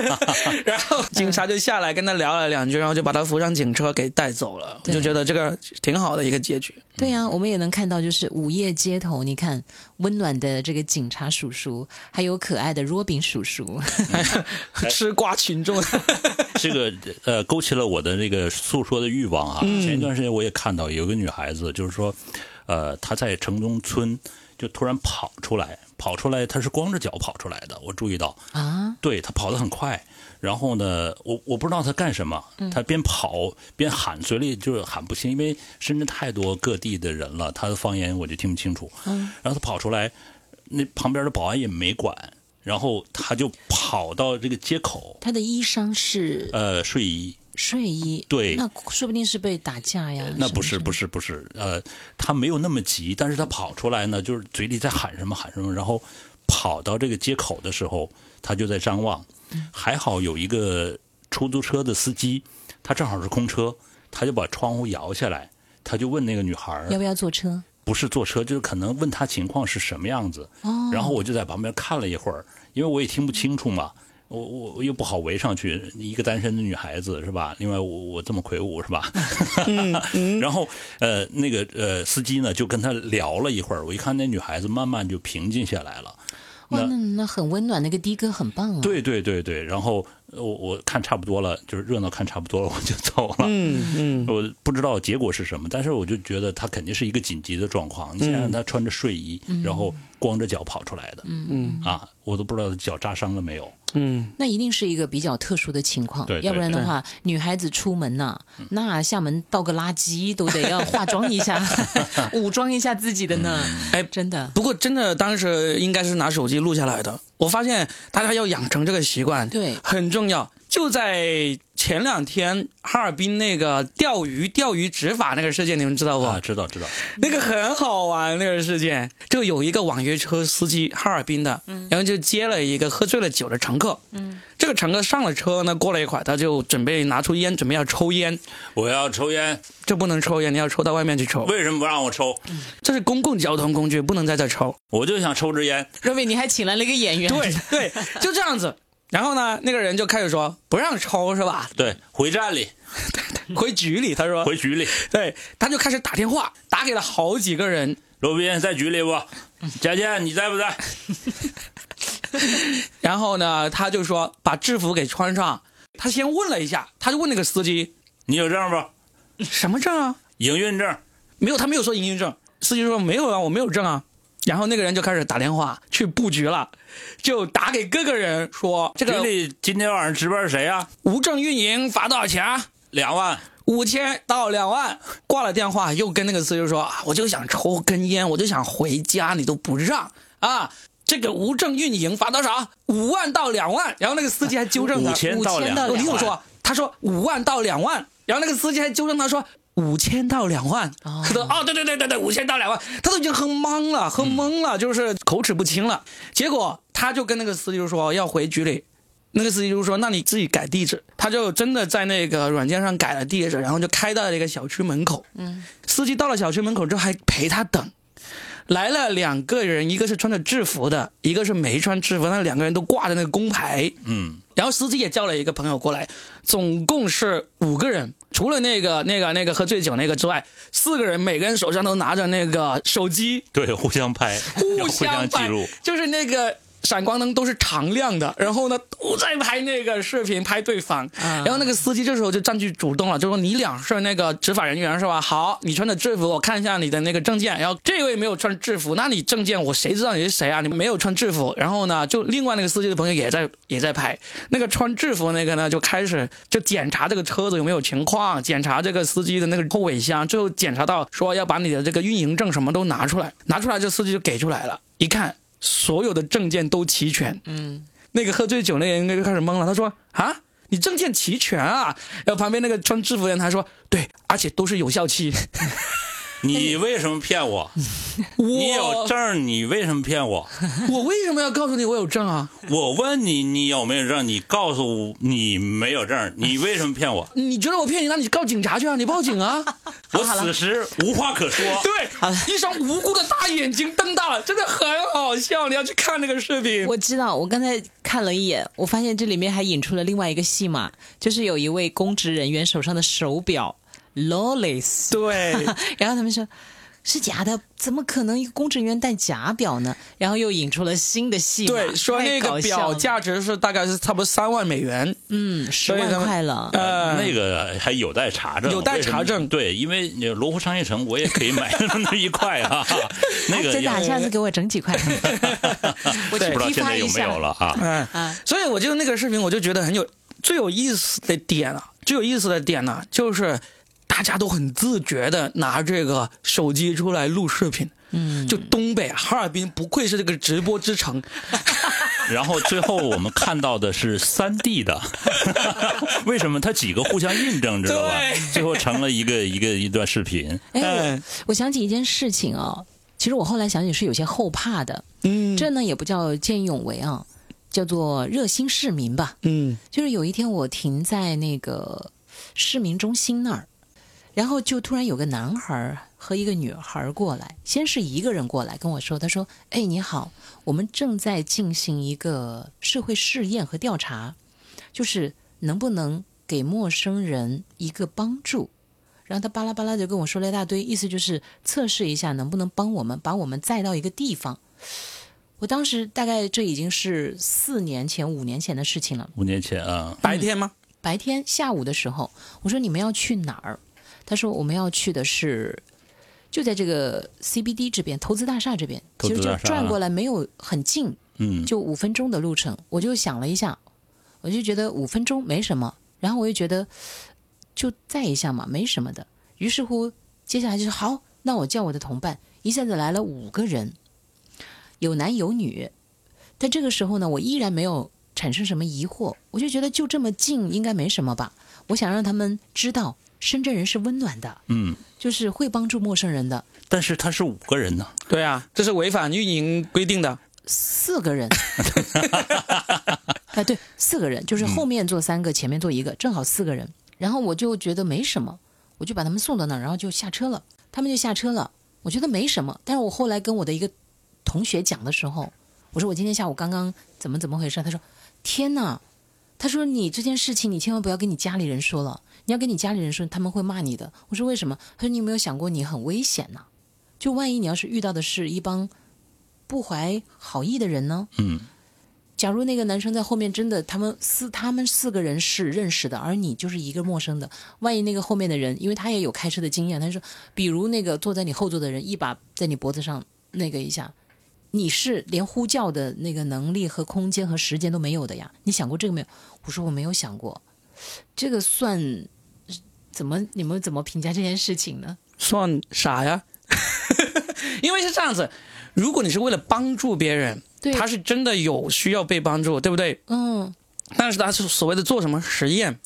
然后警察就下来跟他聊了两句，然后就把他扶上警车给带走了。我就觉得这个挺好的一个结局。对呀、我们也能看到，就是午夜街头，你看温暖的这个警察叔叔，还有可爱的若饼叔叔，吃瓜群众，这个呃，勾起了我的那个诉说的欲望啊。前一段时间我也看到有个女孩子，就是说，呃，她在城中村就突然跑出来，跑出来他是光着脚跑出来的，我注意到，啊，对他跑得很快。然后呢，我我不知道他干什么，他边跑边喊，嘴里就是喊不清，因为深圳太多各地的人了，他的方言我就听不清楚。嗯，然后他跑出来，那旁边的保安也没管，然后他就跑到这个街口，他的衣裳是呃，睡衣。睡衣，对那说不定是被打架呀。那不是不是不是，呃，他没有那么急，但是他跑出来呢，就是嘴里在喊什么喊什么，然后跑到这个街口的时候，他就在张望，还好有一个出租车的司机，他正好是空车，他就把窗户摇下来，他就问那个女孩要不要坐车？不是坐车，就是可能问他情况是什么样子，哦，然后我就在旁边看了一会儿，因为我也听不清楚嘛。我我我又不好围上去，一个单身的女孩子是吧？另外我我这么魁梧是吧？然后呃那个呃司机呢就跟他聊了一会儿，我一看那女孩子慢慢就平静下来了。哇，那那很温暖，那个的哥很棒啊。对对对对，然后我我看差不多了，就是热闹看差不多了，我就走了。嗯嗯，我不知道结果是什么，但是我就觉得他肯定是一个紧急的状况。你想想，他穿着睡衣，然后光着脚跑出来的，嗯啊，我都不知道他脚扎伤了没有。嗯，那一定是一个比较特殊的情况，对对要不然的话，女孩子出门呐、那厦门倒个垃圾都得要化妆一下，武装一下自己的呢。哎真的，不过真的当时应该是拿手机录下来的。我发现大家要养成这个习惯，对很重要。就在前两天，哈尔滨那个钓鱼钓鱼执法那个事件，你们知道不？啊，知道知道，那个很好玩，那个事件就有一个网约车司机，哈尔滨的，然后就接了一个喝醉了酒的乘客。嗯，这个乘客上了车呢，过了一会儿，他就准备拿出烟，准备要抽烟。我要抽烟，这不能抽烟，你要抽到外面去抽。为什么不让我抽？这是公共交通工具，不能在这抽。我就想抽支烟。若伟，你还请来了一个演员，对对，就这样子。然后呢，那个人就开始说不让抽是吧？对，回站里，回局里，他说，回局里。对，他就开始打电话，打给了好几个人，罗宾在局里不？佳倩，你在不在？然后呢，他就说把制服给穿上。他先问了一下，他就问那个司机你有证不？什么证啊？营运证。没有，他没有说营运证。司机说没有啊，我没有证啊。然后那个人就开始打电话去布局了，就打给各个人说这局个里今天晚上值班是谁啊？无证运营罚多少钱啊？两万。五千到两万。挂了电话，又跟那个司机说啊，我就想抽根烟，我就想回家，你都不让啊。这个无证运营罚多少？五万到两万。然后那个司机还纠正他，五千到5000两万。到两万你听我说，他说五万到两万，然后那个司机还纠正他说五千到两万。哦他说哦，对对对对对，五千到两万，他都已经喝懵了，喝懵了，就是口齿不清了。结果他就跟那个司机就说要回局里。那个司机就说：“那你自己改地址。”他就真的在那个软件上改了地址，然后就开到了一个小区门口。嗯，司机到了小区门口之后还陪他等，来了两个人，一个是穿着制服的，一个是没穿制服，那两个人都挂着那个工牌。嗯，然后司机也叫了一个朋友过来，总共是五个人，除了那个那个那个喝醉酒那个之外，四个人每个人手上都拿着那个手机，对，互相拍，互相记录。，就是那个。闪光灯都是常亮的，然后呢都在拍那个视频，拍对方。啊然后那个司机这时候就占据主动了，就说你俩是那个执法人员是吧？好，你穿的制服，我看一下你的那个证件。然后这位没有穿制服，那你证件我谁知道你是谁啊？你没有穿制服。然后呢，就另外那个司机的朋友也在也在拍，那个穿制服那个呢就开始就检查这个车子有没有情况，检查这个司机的那个后尾箱，最后检查到说要把你的这个运营证什么都拿出来，拿出来这司机就给出来了，一看所有的证件都齐全，嗯，那个喝醉酒那个人就开始懵了，他说啊。你证件齐全啊！然后旁边那个穿制服的人他说：“对，而且都是有效期。你为什么骗我？你有证，你为什么骗我？我为什么要告诉你我有证啊？我问你，你有没有证？你告诉我你没有证，你为什么骗我？你觉得我骗你，那你告警察去啊！你报警啊！我此时无话可说。对，一双无辜的大眼睛瞪大了，真的很好笑。你要去看那个视频。我知道，我刚才看了一眼，我发现这里面还引出了另外一个戏码，就是有一位公职人员手上的手表 Lawless，对，然后他们说。是假的，怎么可能一个公证员戴假表呢？然后又引出了新的戏码，对，说那个表价值是大概是差不多三万美元，嗯，十万块了。呃，那个还有待查证，有待查证。对，因为罗湖商业城我也可以买那一块啊，那个真的，下次给我整几块，我去批发一下了啊。嗯，所以我就那个视频，我就觉得很有最有意思的点啊，最有意思的点呢，就是。大家都很自觉的拿这个手机出来录视频，嗯，就东北哈尔滨不愧是这个直播之城。然后最后我们看到的是三 D 的，为什么？它几个互相印证，知道吧？最后成了一个一个一段视频。哎，我想起一件事情啊，其实我后来想起是有些后怕的，嗯，这呢也不叫见义勇为啊，叫做热心市民吧，嗯，就是有一天我停在那个市民中心那儿。然后就突然有个男孩和一个女孩过来，先是一个人过来跟我说：“他说，哎，你好，我们正在进行一个社会试验和调查，就是能不能给陌生人一个帮助。”然后他巴拉巴拉就跟我说了一大堆，意思就是测试一下能不能帮我们把我们载到一个地方。我当时大概这已经是四年前、五年前的事情了。五年前啊，白天吗？白天下午的时候，我说你们要去哪儿？他说：“我们要去的是，就在这个 CBD 这边，投资大厦这边，其实就转过来没有很近，嗯，就五分钟的路程。我就想了一下，我就觉得五分钟没什么，然后我又觉得就再一下嘛，没什么的。于是乎，接下来就是好，那我叫我的同伴，一下子来了五个人，有男有女。但这个时候呢，我依然没有产生什么疑惑，我就觉得就这么近，应该没什么吧。我想让他们知道。”深圳人是温暖的，嗯，就是会帮助陌生人的。但是他是五个人呢，对啊，这是违反运营规定的。四个人，哎，对，四个人，就是后面坐三个，前面坐一个，正好四个人。然后我就觉得没什么，我就把他们送到那儿，然后就下车了。他们就下车了，我觉得没什么。但是我后来跟我的一个同学讲的时候，我说我今天下午刚刚怎么怎么回事？他说：天哪！他说你这件事情你千万不要跟你家里人说了。你要跟你家里人说，他们会骂你的。我说为什么？他说你有没有想过你很危险呢？就万一你要是遇到的是一帮不怀好意的人呢？嗯。假如那个男生在后面真的，他们四他们四个人是认识的，而你就是一个陌生的。万一那个后面的人，因为他也有开车的经验，他说，比如那个坐在你后座的人一把在你脖子上那个一下，你是连呼叫的那个能力和空间和时间都没有的呀。你想过这个没有？我说我没有想过，这个算。怎么？你们怎么评价这件事情呢？算傻呀，因为是这样子，如果你是为了帮助别人，他是真的有需要被帮助，对不对？嗯。但是他是所谓的做什么实验，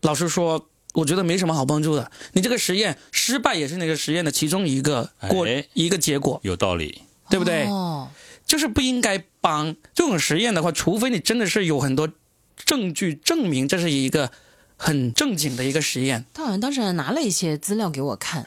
老实说，我觉得没什么好帮助的。你这个实验失败也是那个实验的其中一个过一个结果，有道理，对不对？哦。就是不应该帮这种实验的话，除非你真的是有很多证据证明这是一个。很正经的一个实验，他好像当时还拿了一些资料给我看，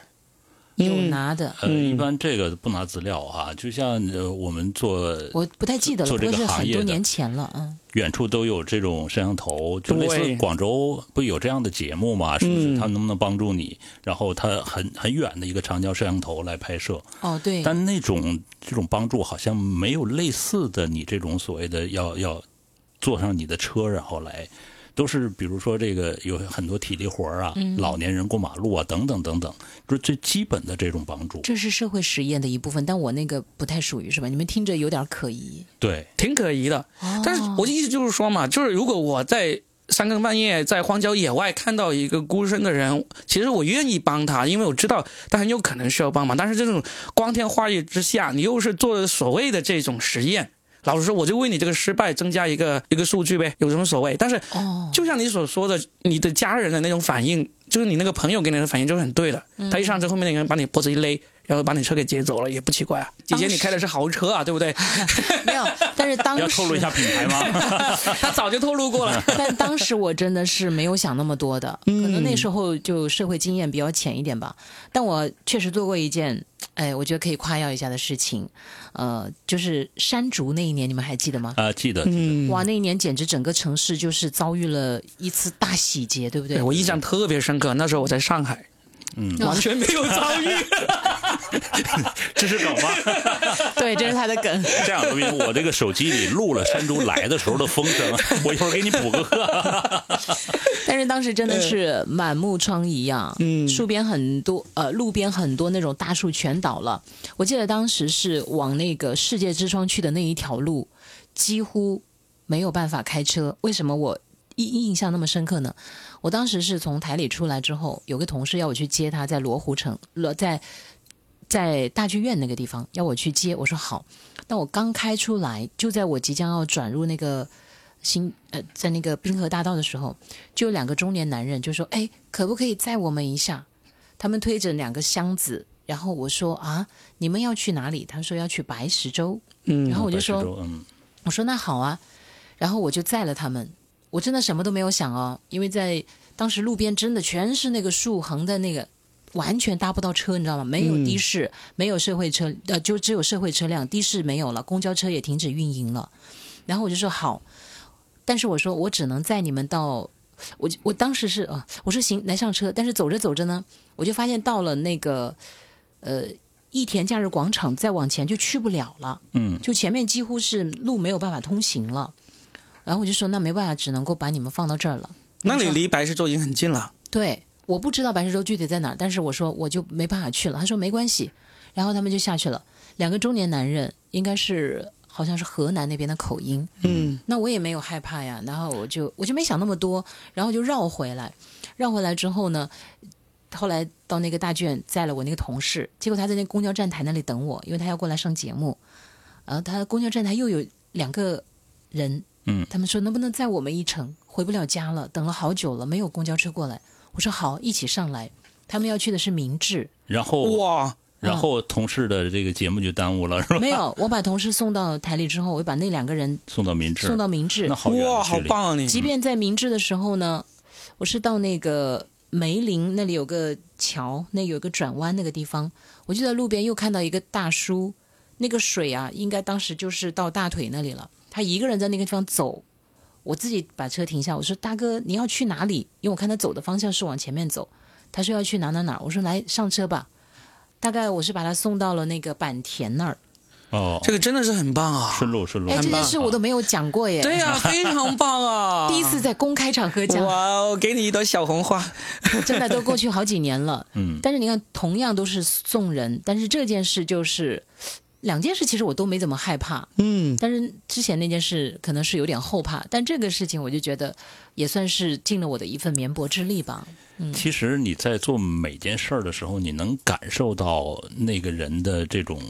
有拿的。呃，一般这个不拿资料哈，就像我们做，我不太记得了，做这个行业很多年前了，嗯。远处都有这种摄像头，就类似广州不有这样的节目吗？是不是？他能不能帮助你？然后他很很远的一个长焦摄像头来拍摄。哦，对。但那种这种帮助好像没有类似的，你这种所谓的要要坐上你的车，然后来。都是比如说这个有很多体力活啊，老年人过马路啊，等等等等，就是最基本的这种帮助。这是社会实验的一部分，但我那个不太属于是吧？你们听着有点可疑。对，挺可疑的。但是我的意思就是说嘛，就是如果我在三更半夜在荒郊野外看到一个孤身的人，其实我愿意帮他，因为我知道他很有可能需要帮忙。但是这种光天化日之下，你又是做所谓的这种实验。老实说，我就为你这个失败增加一个一个数据呗，有什么所谓？但是，就像你所说的，你的家人的那种反应，就是你那个朋友给你的反应，就是很对的。他一上车，后面那个人把你脖子一勒，然后把你车给劫走了，也不奇怪啊。姐姐你开的是豪车啊，对不对？没有，但是当时要透露一下品牌吗？他早就透露过了。但当时我真的是没有想那么多的，可能那时候就社会经验比较浅一点吧。但我确实做过一件，哎，我觉得可以夸耀一下的事情，呃，就是山竹那一年，你们还记得吗？啊，记得，记嗯得。哇，那一年简直整个城市就是遭遇了一次大洗劫，对不对？对我印象特别深刻，那时候我在上海，嗯完全没有遭遇。这是梗吗？对，这是他的梗。这样，罗宾，我这个手机里录了山竹来的时候的风声，我一会儿给你补个课。但是当时真的是满目疮痍啊，嗯树边很多，呃，路边很多那种大树全倒了。我记得当时是往那个世界之窗去的那一条路，几乎没有办法开车。为什么我印印象那么深刻呢？我当时是从台里出来之后，有个同事要我去接他，在罗湖城，罗在在大剧院那个地方要我去接，我说好。但我刚开出来，就在我即将要转入那个新呃，在那个滨河大道的时候，就有两个中年男人就说：“哎，可不可以载我们一下？”他们推着两个箱子，然后我说：“啊，你们要去哪里？”他说要去白石洲。嗯然后我就说我说那好啊，然后我就载了他们。我真的什么都没有想哦，因为在当时路边真的全是那个树横的那个，完全搭不到车，你知道吗？没有的士，没有社会车，呃，就只有社会车辆，的士没有了，公交车也停止运营了。然后我就说好，但是我说我只能载你们到，我我当时是啊、我说行，来上车。但是走着走着呢，我就发现到了那个呃益田假日广场，再往前就去不了了。嗯，就前面几乎是路没有办法通行了。然后我就说那没办法，只能够把你们放到这儿了。那你离白石洲已经很近了。对，我不知道白石洲具体在哪儿，但是我说我就没办法去了。他说没关系，然后他们就下去了。两个中年男人，应该是好像是河南那边的口音。嗯，那我也没有害怕呀，然后我就我就没想那么多，然后就绕回来，绕回来之后呢，后来到那个大剧院载了我那个同事，结果他在那公交站台那里等我，因为他要过来上节目，然后他公交站台又有两个人，嗯。他们说能不能载我们一程，回不了家了，等了好久了，没有公交车过来，我说好，一起上来，他们要去的是明治，然后哇，然后同事的这个节目就耽误了，是吧？没有，我把同事送到台里之后，我就把那两个人送到明治，送到明治那，好远的哇，好棒啊你！即便在明治的时候呢，我是到那个梅林那里有个桥，那有个转弯那个地方，我就在路边又看到一个大叔，那个水啊，应该当时就是到大腿那里了。他一个人在那个地方走，我自己把车停下，我说大哥你要去哪里？因为我看他走的方向是往前面走，他说要去哪哪哪，我说来上车吧。大概我是把他送到了那个坂田那儿，哦，这个真的是很棒啊！顺路顺路，哎，这件事我都没有讲过耶，对呀、非常棒啊！第一次在公开场合讲。哇哦，给你一朵小红花。真的都过去好几年了。嗯但是你看，同样都是送人，但是这件事就是两件事，其实我都没怎么害怕。嗯，但是之前那件事可能是有点后怕，但这个事情我就觉得也算是尽了我的一份绵薄之力吧。其实你在做每件事儿的时候，你能感受到那个人的这种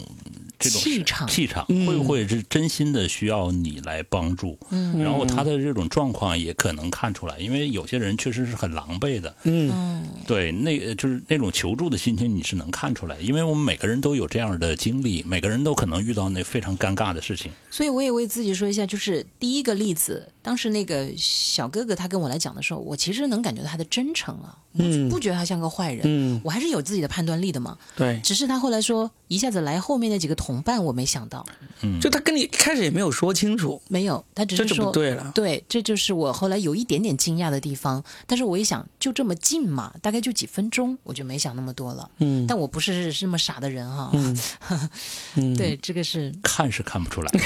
这种气场。气场嗯。会不会是真心的需要你来帮助？嗯。然后他的这种状况也可能看出来，因为有些人确实是很狼狈的，嗯，对，那就是那种求助的心情，你是能看出来，因为我们每个人都有这样的经历，每个人都可能遇到那非常尴尬的事情。所以我也为自己说一下，就是第一个例子，当时那个小哥哥他跟我来讲的时候，我其实能感觉到他的真诚啊，嗯不觉得他像个坏人，嗯，我还是有自己的判断力的嘛。对，只是他后来说一下子来后面那几个同伴，我没想到，嗯就他跟你一开始也没有说清楚，没有，他只是说对了。对，这就是我后来有一点点惊讶的地方。但是我一想，就这么近嘛，大概就几分钟，我就没想那么多了。嗯，但我不是这么傻的人哈。嗯 嗯，对，这个是看是看不出来，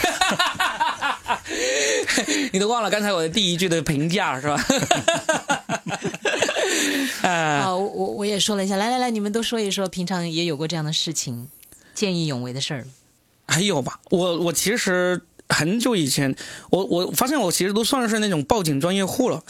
你都忘了刚才我的第一句的评价是吧？啊，我我也说了一下，来来来，你们都说一说，平常也有过这样的事情，见义勇为的事儿。还有吧，我我其实很久以前，我我发现我其实都算是那种报警专业户了。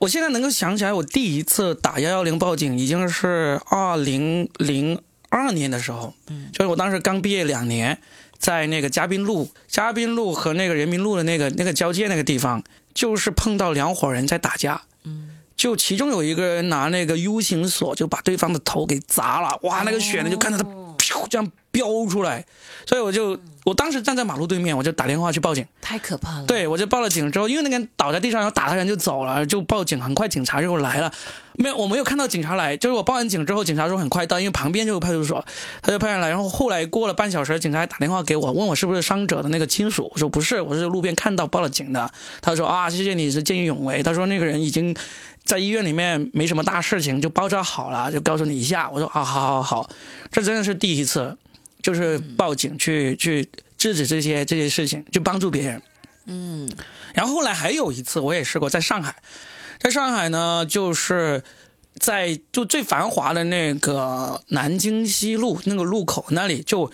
我现在能够想起来，我第一次打幺幺零报警已经是二零零二年的时候，嗯，就是我当时刚毕业两年，在那个嘉宾路、嘉宾路和那个人民路的那个那个交界那个地方，就是碰到两伙人在打架，嗯，就其中有一个人拿那个 U 型锁就把对方的头给砸了，哇，那个血呢就看到他飘这样飙出来，所以我就我当时站在马路对面，我就打电话去报警。太可怕了。，对，我就报了警之后，因为那个人倒在地上，然后打他人就走了，就报警。很快警察就来了，没有，我没有看到警察来，就是我报完警之后，警察说很快到，因为旁边就有派出所，他就派人来。然后后来过了半小时，警察还打电话给我，问我是不是伤者的那个亲属，我说不是，我是路边看到报了警的。他说啊，谢谢你是见义勇为。他说那个人已经在医院里面没什么大事情，就包扎好了，就告诉你一下。我说啊，好好好，这真的是第一次，就是报警去去制止这些这些事情，去帮助别人。嗯，然后后来还有一次，我也试过，在上海，在上海呢，就是在就最繁华的那个南京西路那个路口那里，就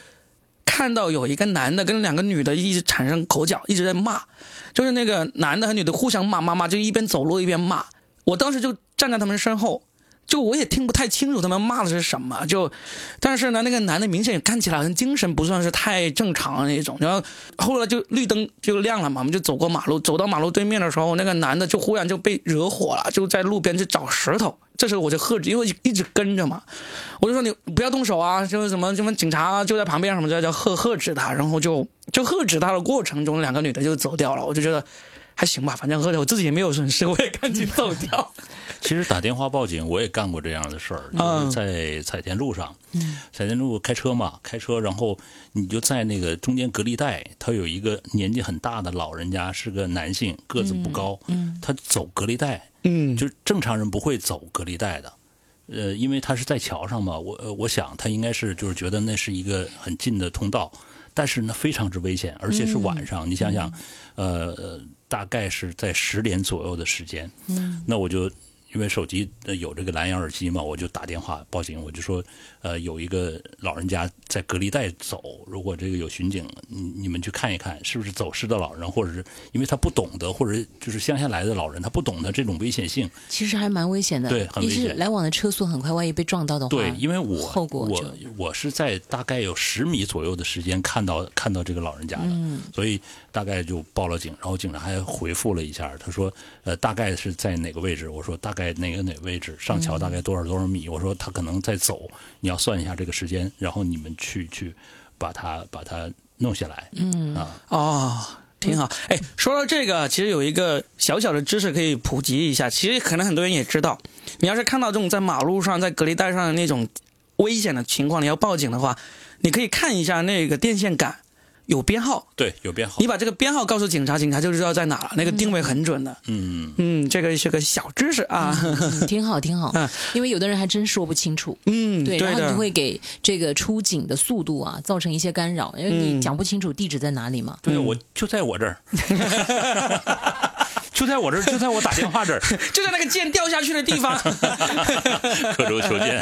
看到有一个男的跟两个女的一直产生口角，一直在骂，就是那个男的和女的互相骂骂骂，就一边走路一边骂。我当时就站在他们身后。就我也听不太清楚他们骂的是什么，就，但是呢，那个男的明显看起来好像精神不算是太正常的那种。然后后来就绿灯就亮了嘛，我们就走过马路，走到马路对面的时候，那个男的就忽然就被惹火了，就在路边去找石头。这时候我就喝止，因为一直跟着嘛，我就说你不要动手啊，就是什么什么警察就在旁边什么的，叫喝喝止他，然后就就喝止他的过程中，两个女的就走掉了。我就觉得还行吧，反正喝着我自己也没有损失，我也赶紧走掉。其实打电话报警，我也干过这样的事儿，嗯就是在彩田路上，彩田路开车嘛，开车，然后你就在那个中间隔离带，他有一个年纪很大的老人家，是个男性，个子不高，他走隔离带，嗯，就是正常人不会走隔离带的。呃，因为他是在桥上嘛，我呃我想他应该是就是觉得那是一个很近的通道，但是呢非常之危险，而且是晚上。你想想，呃，呃大概是在十点左右的时间，嗯，那我就因为手机呃有这个蓝牙耳机嘛，我就打电话报警，我就说，呃，有一个老人家在隔离带走，如果这个有巡警，你你们去看一看，是不是走失的老人，或者是因为他不懂得，或者就是乡下来的老人，他不懂得这种危险性，其实还蛮危险的。对很危险。一是来往的车速很快，万一被撞到的话，对，因为我后果我我是在大概有十米左右的时间看到看到这个老人家的，嗯所以大概就报了警，然后警察还回复了一下，他说呃大概是在哪个位置，我说大概哪个哪个位置，上桥大概多少多少米，我说他可能在走，你要算一下这个时间，然后你们去去把它把它弄下来，嗯啊，哦，挺好。哎，说到这个，其实有一个小小的知识可以普及一下。其实可能很多人也知道，你要是看到这种在马路上、在隔离带上的那种危险的情况，你要报警的话，你可以看一下那个电线杆有编号，对，有编号你，把这个编号告诉警察，警察就知道在哪了。那个定位很准的。嗯，嗯，这个是个小知识啊。嗯挺好，挺好嗯。因为有的人还真说不清楚，嗯，对，对然后你。会给这个出警的速度啊造成一些干扰，因为你嗯讲不清楚地址在哪里嘛。对，我就在我这儿，就在我这儿，就在我打电话这儿，就在那个箭掉下去的地方。刻舟求剑。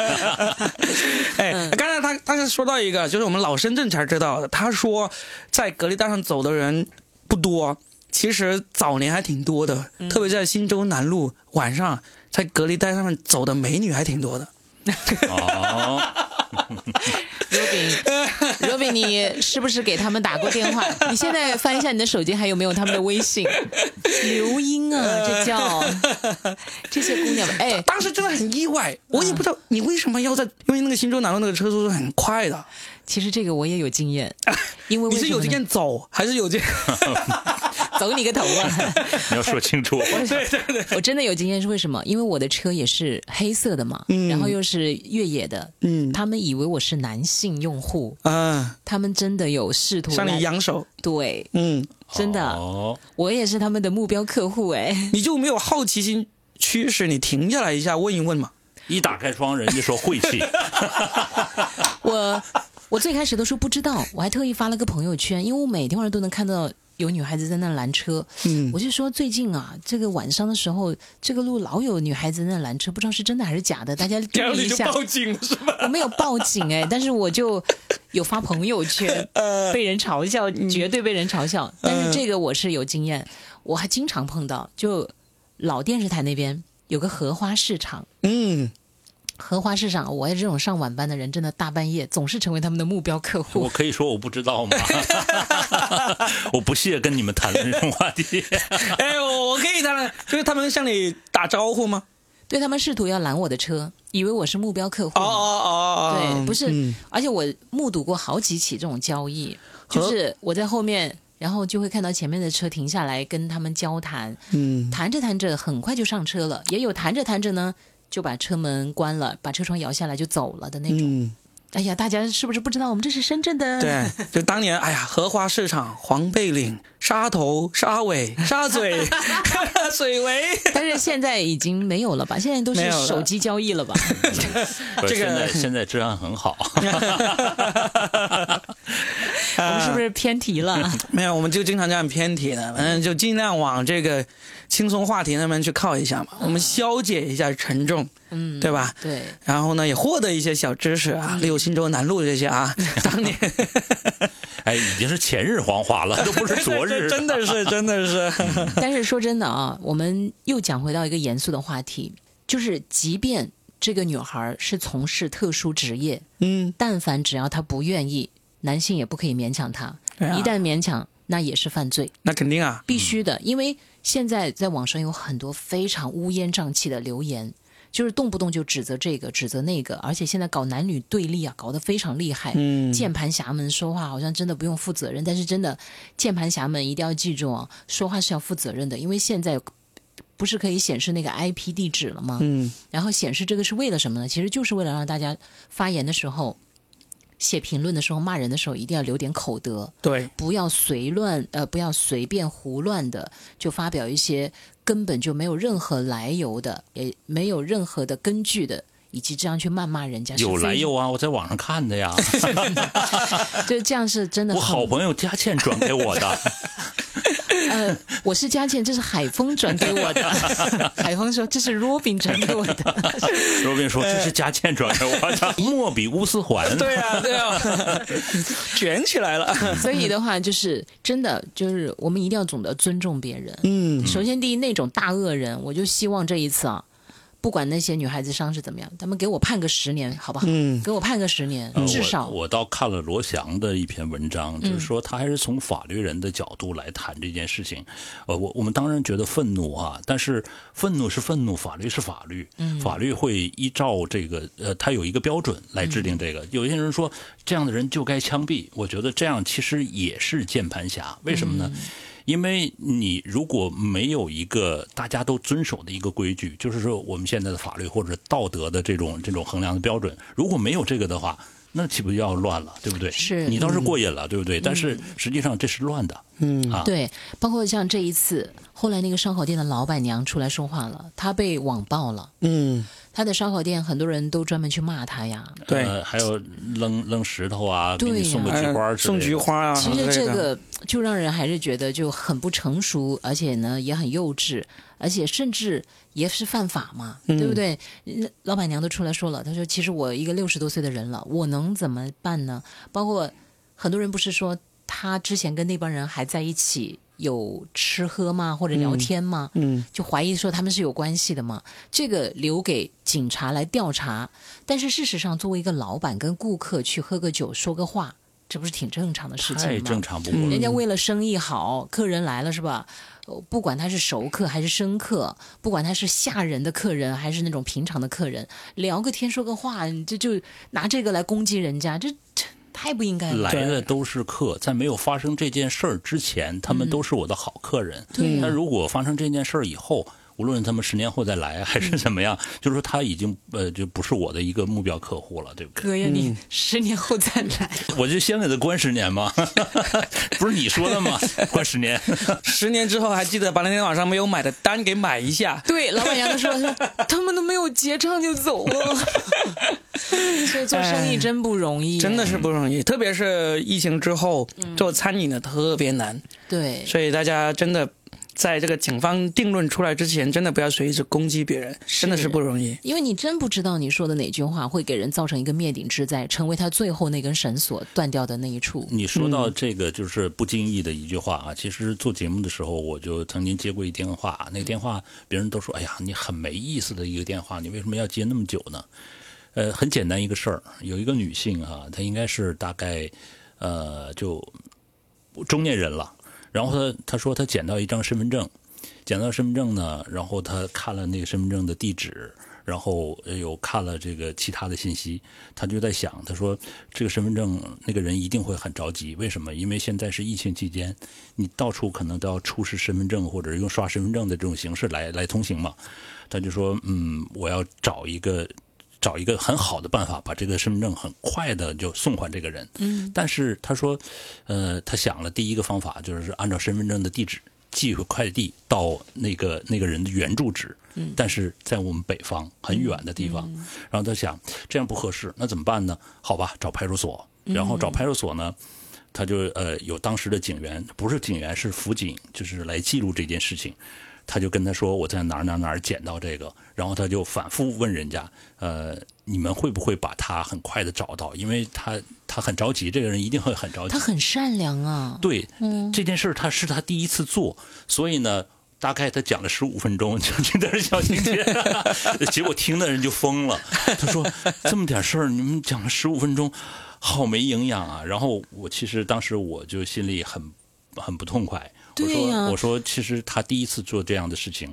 哎，刚才他他是说到一个，就是我们老深圳才知道的。他说，在隔离带上走的人不多，其实早年还挺多的，特别在新洲南路晚上在隔离带上面走的美女还挺多的。哦，Robin，Robin，你是不是给他们打过电话？你现在翻一下你的手机，还有没有他们的微信？刘英啊，这叫这些姑娘们，哎，当时真的很意外，我也不知道你为什么要在，因为那个新洲南路那个车速是很快的。其实这个我也有经验，因为你是有经验走，还是有经验？走你个头啊！你要说清楚。对对对，我真的有经验，是为什么？因为我的车也是黑色的嘛，然后又是越野的，嗯他们以为我是男性用户，啊，他们真的有试图向来你扬手，对，嗯，真的，哦，我也是他们的目标客户哎。你就没有好奇心驱使你停下来一下问一问嘛？一打开窗，人家说晦气。我我最开始都说不知道，我还特意发了个朋友圈，因为我每天晚上都能看到有女孩子在那拦车，嗯我就说最近啊，这个晚上的时候，这个路老有女孩子在那拦车，不知道是真的还是假的，大家 注意一下。报警了是吧？我没有报警哎，但是我就有发朋友圈，呃被人嘲笑，绝对被人嘲笑。但是这个我是有经验，我还经常碰到，就老电视台那边有个荷花市场。嗯，荷花市场，我也这种上晚班的人，真的大半夜总是成为他们的目标客户我。可以说我不知道吗？我不屑跟你们谈论这种话题。哎，我我可以谈论，就是他们向你打招呼吗？对他们试图要拦我的车，以为我是目标客户。哦哦哦，对，不是，嗯而且我目睹过好几起这种交易，就是我在后面，然后就会看到前面的车停下来跟他们交谈，嗯，谈着谈着很快就上车了，也有谈着谈着呢就把车门关了，把车窗摇下来就走了的那种。嗯，哎呀，大家是不是不知道我们这是深圳的？对，就当年，哎呀，荷花市场、黄贝岭、沙头、沙尾、沙嘴、水围，但是现在已经没有了吧？现在都是手机交易了吧？这个现在现在治安很好，我们是不是偏题了？没有，我们就经常这样偏题的，反正就尽量往这个轻松话题那边去靠一下嘛，我们消解一下沉重，嗯，对吧？对，然后呢，也获得一些小知识啊，例如新州南路这些啊，当年哎，已经是前日黄花了，都不是昨日。真的是真的是，但是说真的啊，我们又讲回到一个严肃的话题，就是即便这个女孩是从事特殊职业，嗯，但凡只要她不愿意，男性也不可以勉强她。啊一旦勉强，那也是犯罪，那肯定啊，必须的。因为现在在网上有很多非常乌烟瘴气的留言，就是动不动就指责这个指责那个，而且现在搞男女对立啊，搞得非常厉害。嗯，键盘侠们说话好像真的不用负责任，但是真的，键盘侠们一定要记住啊，说话是要负责任的，因为现在不是可以显示那个 IP 地址了吗？嗯，然后显示这个是为了什么呢？其实就是为了让大家发言的时候、写评论的时候、骂人的时候，一定要留点口德，对，不要随乱，呃，不要随便胡乱的就发表一些根本就没有任何来由的，也没有任何的根据的。以及这样去谩骂人家有来由啊，我在网上看的呀，就，这样是真的我好朋友佳倩转给我的。呃，我是佳倩，这是海峰转给我的。海峰说这是 Robin 转给我的。Robin 说这是佳倩转给我的，莫比乌斯环。对啊，对啊，卷起来了，所以的话，就是真的，就是我们一定要懂得尊重别人。嗯，首先，第一，那种大恶人，我就希望这一次啊，不管那些女孩子伤是怎么样，他们给我判个十年，好不好？嗯。给我判个十年，呃至少。我我倒看了罗翔的一篇文章，就是说他还是从法律人的角度来谈这件事情。呃，我我们当然觉得愤怒啊，但是愤怒是愤怒，法律是法律，法律会依照这个呃，它有一个标准来制定这个。有些人说这样的人就该枪毙，我觉得这样其实也是键盘侠，为什么呢？因为你如果没有一个大家都遵守的一个规矩，就是说我们现在的法律或者道德的这种这种衡量的标准，如果没有这个的话，那岂不就要乱了，对不对？是你倒是过瘾了，对不对？但是实际上这是乱的，嗯啊，对，包括像这一次，后来那个烧烤店的老板娘出来说话了，她被网暴了。嗯，她的烧烤店很多人都专门去骂她呀。对呃，还有扔扔石头啊，给你送个菊花之类的，哎送菊花啊，其实这个就让人还是觉得就很不成熟，而且呢也很幼稚，而且甚至也是犯法嘛，嗯对不对？那老板娘都出来说了，她说其实我一个六十多岁的人了，我能怎么办呢？包括很多人不是说他之前跟那帮人还在一起有吃喝吗，或者聊天吗？嗯就怀疑说他们是有关系的嘛，这个留给警察来调查。但是事实上，作为一个老板跟顾客去喝个酒说个话，这不是挺正常的事情吗？太正常不过了。人家为了生意好，客人来了是吧？呃不管他是熟客还是生客，不管他是吓人的客人还是那种平常的客人，聊个天说个话，你这就拿这个来攻击人家，这这太不应该了。来的都是客，在没有发生这件事儿之前，他们都是我的好客人。对但如果发生这件事儿以后，无论他们十年后再来还是怎么样，就是说他已经呃就不是我的一个目标客户了，对不对？哥呀，你十年后再来，我就先给他关十年嘛，不是你说的吗？关十年，十年之后还记得把那天晚上没有买的单给买一下。对，老板娘都说说他们都没有结账就走了，所以做生意真不容易，真的是不容易，特别是疫情之后做餐饮的特别难，对。所以大家真的在这个警方定论出来之前，真的不要随意去攻击别人，真的是不容易。因为你真不知道你说的哪句话会给人造成一个灭顶之灾，成为他最后那根绳索断掉的那一处。你说到这个就是不经意的一句话啊，其实做节目的时候，我就曾经接过一电话，那个电话别人都说：“哎呀，你很没意思的一个电话，你为什么要接那么久呢？”呃，很简单一个事儿，有一个女性啊，她应该是大概呃就中年人了，然后他他说他捡到一张身份证，捡到身份证呢，然后他看了那个身份证的地址，然后又看了这个其他的信息，他就在想，他说这个身份证那个人一定会很着急，为什么？因为现在是疫情期间，你到处可能都要出示身份证或者用刷身份证的这种形式来来通行嘛。他就说，嗯，我要找一个找一个很好的办法，把这个身份证很快的就送还这个人。嗯，但是他说，呃，他想了第一个方法就是按照身份证的地址。寄回快递到那个那个人的原住址，但是在我们北方很远的地方，然后他想这样不合适，那怎么办呢？好吧，找派出所，然后找派出所呢，他就呃有当时的警员，不是警员是辅警，就是来记录这件事情。他就跟他说我在哪儿哪儿哪儿捡到这个，然后他就反复问人家，呃，你们会不会把他很快的找到？因为他他很着急，这个人一定会很着急。他很善良啊。对，这件事他是他第一次做，所以呢，大概他讲了十五分钟，就这点小情节，结果听的人就疯了。他说这么点事儿，你们讲了十五分钟，好没营养啊。然后我其实当时我就心里很很不痛快。我说：“我说，其实他第一次做这样的事情，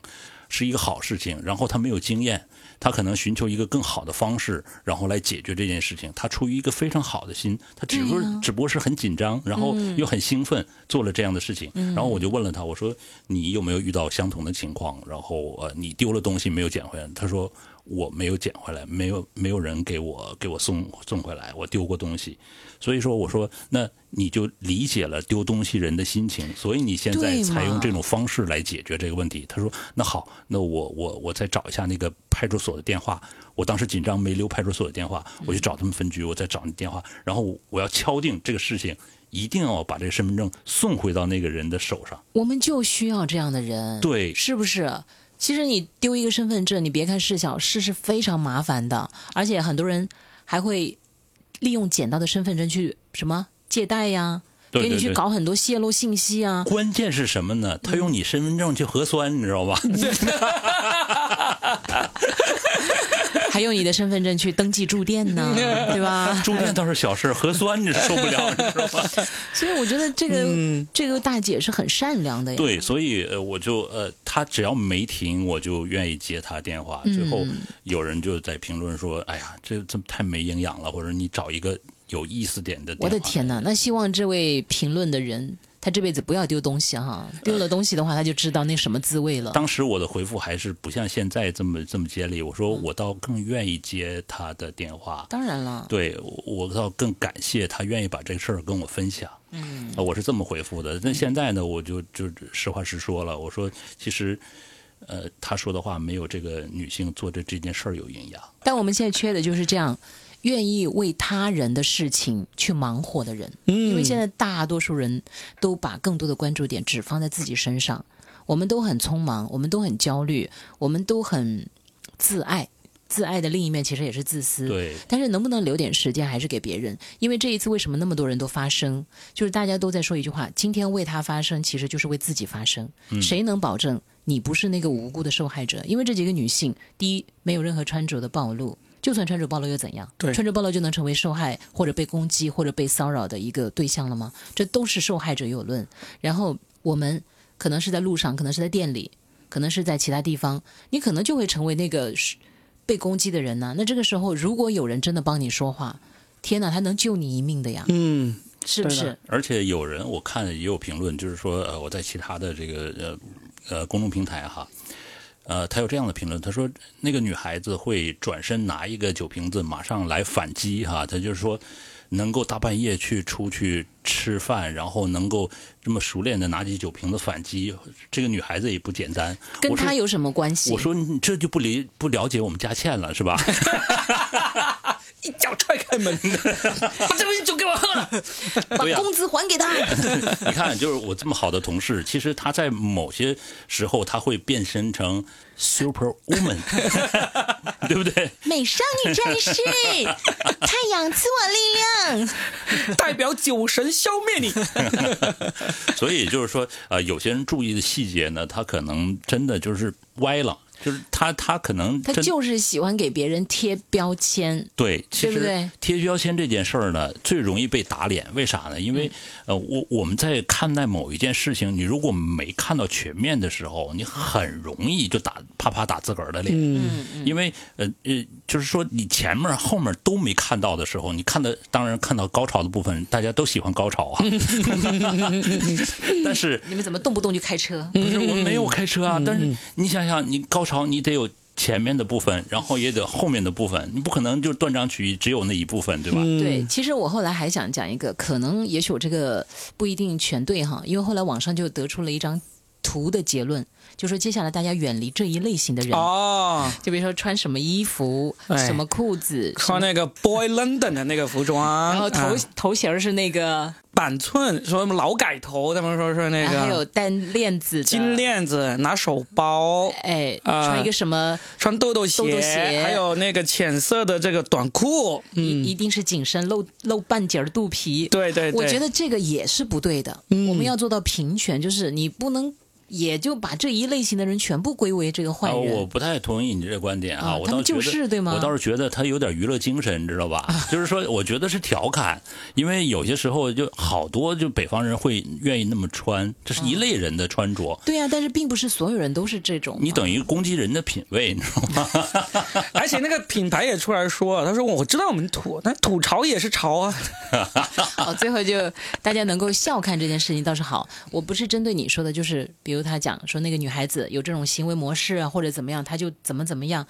是一个好事情。然后他没有经验，他可能寻求一个更好的方式，然后来解决这件事情。他出于一个非常好的心，他只不过只不过是很紧张，然后又很兴奋，做了这样的事情。然后我就问了他，我说你有没有遇到相同的情况？然后呃，你丢了东西没有捡回来？他说。”我没有捡回来，没有没有人给我给我送送回来，我丢过东西，所以说我说那你就理解了丢东西人的心情，所以你现在采用这种方式来解决这个问题。他说那好，那我我我再找一下那个派出所的电话。我当时紧张没留派出所的电话，我去找他们分局，我再找你电话，然后我要敲定这个事情，一定要把这个身份证送回到那个人的手上。我们就需要这样的人，对，是不是？其实你丢一个身份证，你别看事小，事是非常麻烦的，而且很多人还会利用捡到的身份证去什么借贷呀，给你去搞很多泄露信息啊。关键是什么呢？他用你身份证去核酸，你知道吧？还用你的身份证去登记住店呢，对吧？住店倒是小事，核酸你受不了，你知道吧？所以我觉得这个这个大姐是很善良的呀。对，所以呃，我就呃，她只要没停，我就愿意接她电话。最后有人就在评论说：“哎呀，这这太没营养了。”或者你找一个有意思点的。我的天哪！那希望这位评论的人。他这辈子不要丢东西哈，丢了东西的话，他就知道那什么滋味了。当时我的回复还是不像现在这么这么接力，我说我倒更愿意接他的电话。当然了，对我倒更感谢他愿意把这个事儿跟我分享。嗯，我是这么回复的。那现在呢，我就就实话实说了，我说其实，呃，他说的话没有这个女性做的这件事儿有营养。但我们现在缺的就是这样。愿意为他人的事情去忙活的人，因为现在大多数人都把更多的关注点只放在自己身上。我们都很匆忙，我们都很焦虑，我们都很自爱。自爱的另一面其实也是自私。对。但是能不能留点时间还是给别人？因为这一次为什么那么多人都发声？就是大家都在说一句话：今天为他发声，其实就是为自己发声。谁能保证你不是那个无辜的受害者？因为这几个女性，第一没有任何穿着的暴露。就算穿着暴露又怎样？对，穿着暴露就能成为受害或者被攻击或者被骚扰的一个对象了吗？这都是受害者有论。然后我们可能是在路上，可能是在店里，可能是在其他地方，你可能就会成为那个被攻击的人呢。那这个时候，如果有人真的帮你说话，天哪，他能救你一命的呀！嗯，是不是？而且有人我看也有评论，就是说，呃，我在其他的这个呃呃公众平台哈。呃，他有这样的评论，他说那个女孩子会转身拿一个酒瓶子，马上来反击哈。他就是说，能够大半夜去出去吃饭，然后能够这么熟练的拿起酒瓶子反击，这个女孩子也不简单。跟他有什么关系？我说你这就不理不了解我们佳倩了，是吧？一脚踹开门，把这杯酒给我喝了，把工资还给他。你看，就是我这么好的同事，其实他在某些时候他会变身成 super woman，对不对？美少女战士，太阳赐我力量，代表酒神消灭你。所以就是说，呃，有些人注意的细节呢，他可能真的就是歪了。就是他他可能他就是喜欢给别人贴标签。对，其实对不对贴标签这件事儿呢，最容易被打脸。为啥呢？因为呃，我我们在看待某一件事情，你如果没看到全面的时候，你很容易就打啪啪打自个儿的脸。嗯，因为呃呃，就是说你前面后面都没看到的时候，你看的当然看到高潮的部分，大家都喜欢高潮啊。但是你们怎么动不动就开车？不是我没有开车啊，但是你想想，你高潮你得有前面的部分，然后也得后面的部分，你不可能就断章取义只有那一部分，对吧？对，其实我后来还想讲一个，可能也许我这个不一定全对哈，因为后来网上就得出了一张图的结论，就说接下来大家远离这一类型的人，哦，就比如说穿什么衣服、哎。什么裤子、穿那个 Boy London 的那个服装，然后头、啊。头型是那个，板寸，说什么劳改头，他们说是那个还有单链子金，链子，拿手包，哎，啊。穿一个什么，穿豆豆鞋，豆豆鞋。还有那个浅色的这个短裤，嗯，一一定是紧身露露半截儿肚皮。对对对，我觉得这个也是不对的。嗯。我们要做到平权，就是你不能也就把这一类型的人全部归为这个坏啊，人。我不太同意你这个观点啊，啊他们我倒觉得就是对吗我倒是觉得他有点娱乐精神，你知道吧？就是说，我觉得是调侃，因为有些时候就好多就北方人会愿意那么穿，这是一类人的穿着。对呀，但是并不是所有人都是这种。你等于攻击人的品味，你知道吗？而且那个品牌也出来说，他说我知道我们土，但土潮也是潮啊，哦，最后就大家能够笑看这件事情倒是好。我不是针对你说的，就是比如他讲说那个女孩子有这种行为模式啊，或者怎么样，她就怎么怎么样，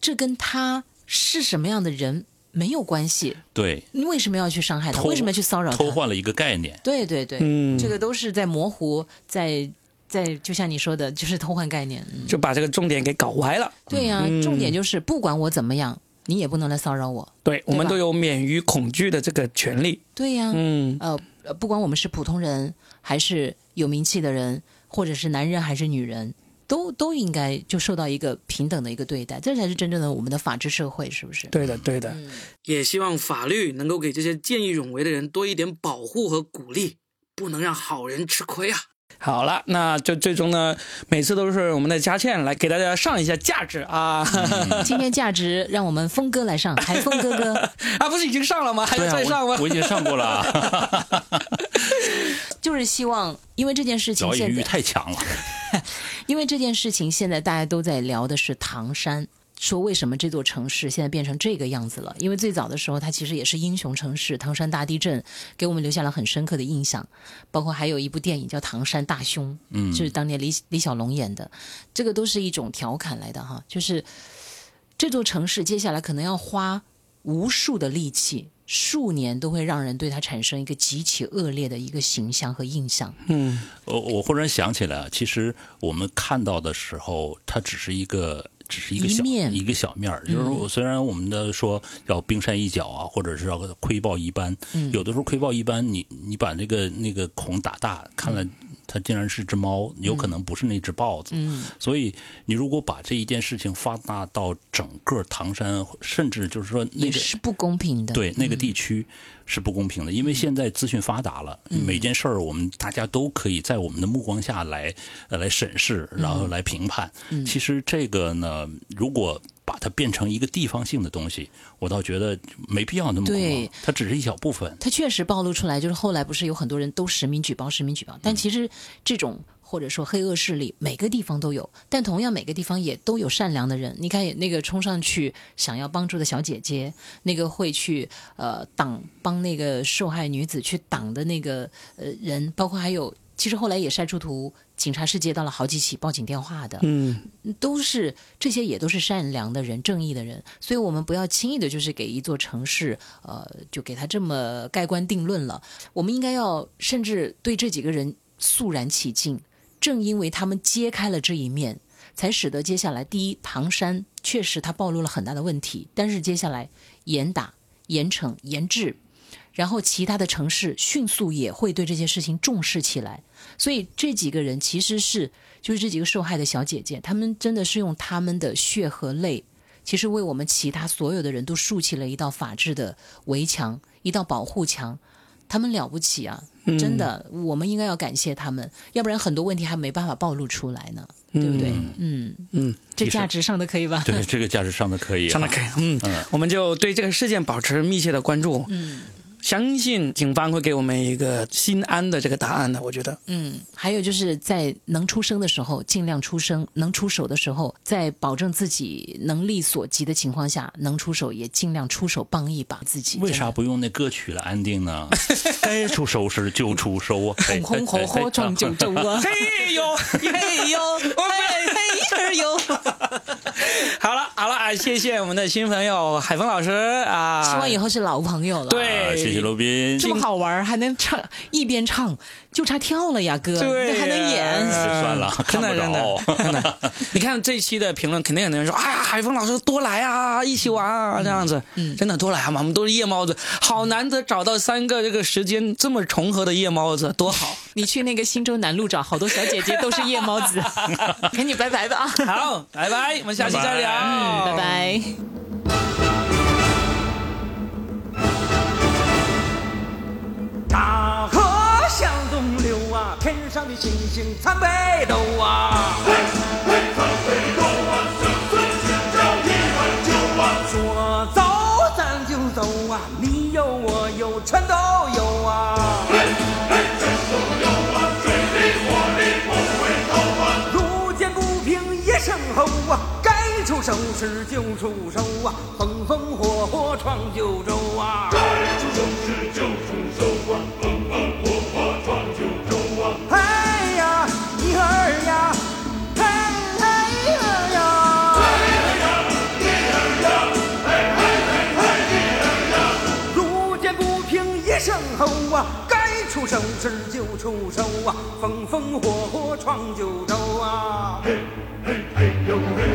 这跟她是什么样的人没有关系。对，你为什么要去伤害她？为什么要去骚扰她？偷换了一个概念。对对对，嗯这个都是在模糊，在在就像你说的，就是偷换概念。嗯就把这个重点给搞歪了。对呀、嗯重点就是不管我怎么样，你也不能来骚扰我。对，我们都有免于恐惧的这个权利。对呀、嗯，呃，呃不管我们是普通人，还是有名气的人，或者是男人还是女人，都都应该就受到一个平等的一个对待，这才是真正的我们的法治社会，是不是？对的，对的。也希望法律能够给这些见义勇为的人多一点保护和鼓励，不能让好人吃亏啊。好了，那就最终呢，每次都是我们的佳倩来给大家上一下价值啊今天价值让我们峰哥来上，海峰哥哥，啊，不是已经上了吗？还要再上吗我？我已经上过了啊，就是希望，因为这件事情表演欲现在，太强了。因为这件事情现在大家都在聊的是唐山。说为什么这座城市现在变成这个样子了？因为最早的时候，它其实也是英雄城市，唐山大地震给我们留下了很深刻的印象。包括还有一部电影叫《唐山大兄》，嗯，就是当年李李小龙演的，这个都是一种调侃来的哈。就是这座城市接下来可能要花无数的力气，数年都会让人对它产生一个极其恶劣的一个形象和印象。嗯，我我忽然想起来啊，其实我们看到的时候，它只是一个。只是一个小一面一个小面儿，就是我虽然我们的说要冰山一角啊，或者是要窥豹一斑，有的时候窥豹一斑，你你把那个那个孔打大，看了它竟然是只猫，有可能不是那只豹子。嗯，所以你如果把这一件事情发大到整个唐山，甚至就是说那个是不公平的。对那个地区是不公平的，因为现在资讯发达了，每件事儿我们大家都可以在我们的目光下来呃来审视，然后来评判。嗯其实这个呢，如果把它变成一个地方性的东西，我倒觉得没必要那么对，它只是一小部分。它确实暴露出来，就是后来不是有很多人都实名举报、实名举报，但其实这种或者说黑恶势力每个地方都有，但同样每个地方也都有善良的人。你看那个冲上去想要帮助的小姐姐，那个会去呃挡帮那个受害女子去挡的那个呃人，包括还有。其实后来也晒出图，警察是接到了好几起报警电话的。嗯，都是这些也都是善良的人、正义的人，所以我们不要轻易的，就是给一座城市，呃，就给他这么盖棺定论了。我们应该要甚至对这几个人肃然起敬，正因为他们揭开了这一面，才使得接下来第一，唐山确实它暴露了很大的问题，但是接下来严打、严惩、严治。然后其他的城市迅速也会对这些事情重视起来，所以这几个人其实是就是这几个受害的小姐姐，她们真的是用她们的血和泪，其实为我们其他所有的人都竖起了一道法治的围墙，一道保护墙。他们了不起啊！真的，我们应该要感谢他们，要不然很多问题还没办法暴露出来呢。对不对？嗯嗯，这价值上的可以吧？对，这个价值上的可以、啊，上的可以，嗯，我们就对这个事件保持密切的关注。嗯相信警方会给我们一个心安的这个答案的，我觉得。嗯，还有就是在能出声的时候尽量出声，能出手的时候，在保证自己能力所及的情况下，能出手也尽量出手帮一把自己。为啥不用那歌曲来安定呢？该出手时就出手啊！红红火火闯九州啊！嘿 呦嘿呦，嘿嘿儿呦！好了好了啊，谢谢我们的新朋友海峰老师啊！希望以后是老朋友了。对啊，谢谢罗宾。这么好玩，还能唱一边唱就差跳了呀，哥，对那还能演？算了，真的看不真的着。真的，你看这一期的评论，肯定有人说：“哎呀，海峰老师多来啊，一起玩啊，这样子。”嗯，真的多来嘛，我们都是夜猫子，好难得找到三个这个时间这么重合的夜猫子，多好。你去那个新洲南路找好多小姐姐，都是夜猫子。跟你拜拜吧，好，拜拜，我们下期再聊，嗯，拜拜。大河向东流啊，天上的星星参北斗啊。说走咱就走啊，你有我有全都有啊。路见不平一声吼啊，该出手时就出手啊，风风火火闯九州啊。该出手就出手啊，风风火火闯九州啊。嘿，嘿，嘿呦嘿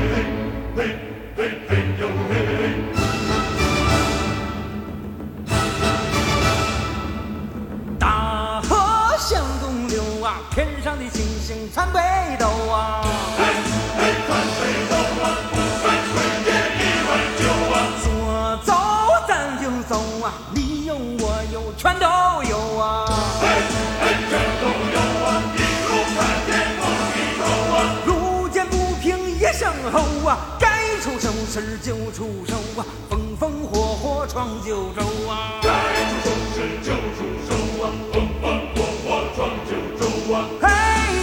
火火闯九州啊。嘿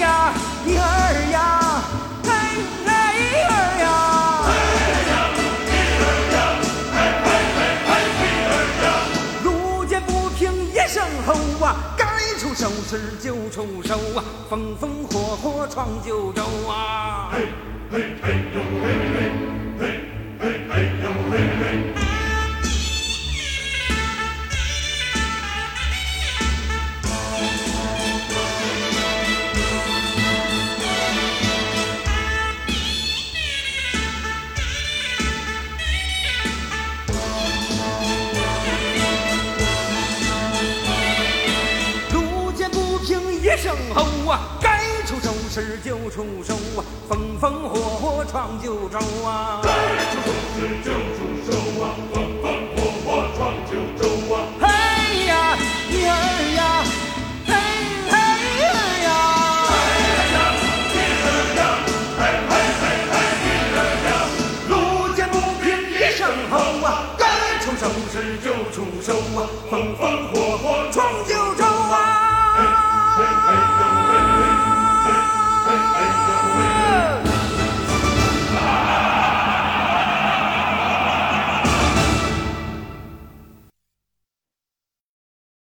呀，一儿呀，嘿嘿儿呀，路见不平一声吼啊，该出手时就出手啊，风风火火闯九州啊。路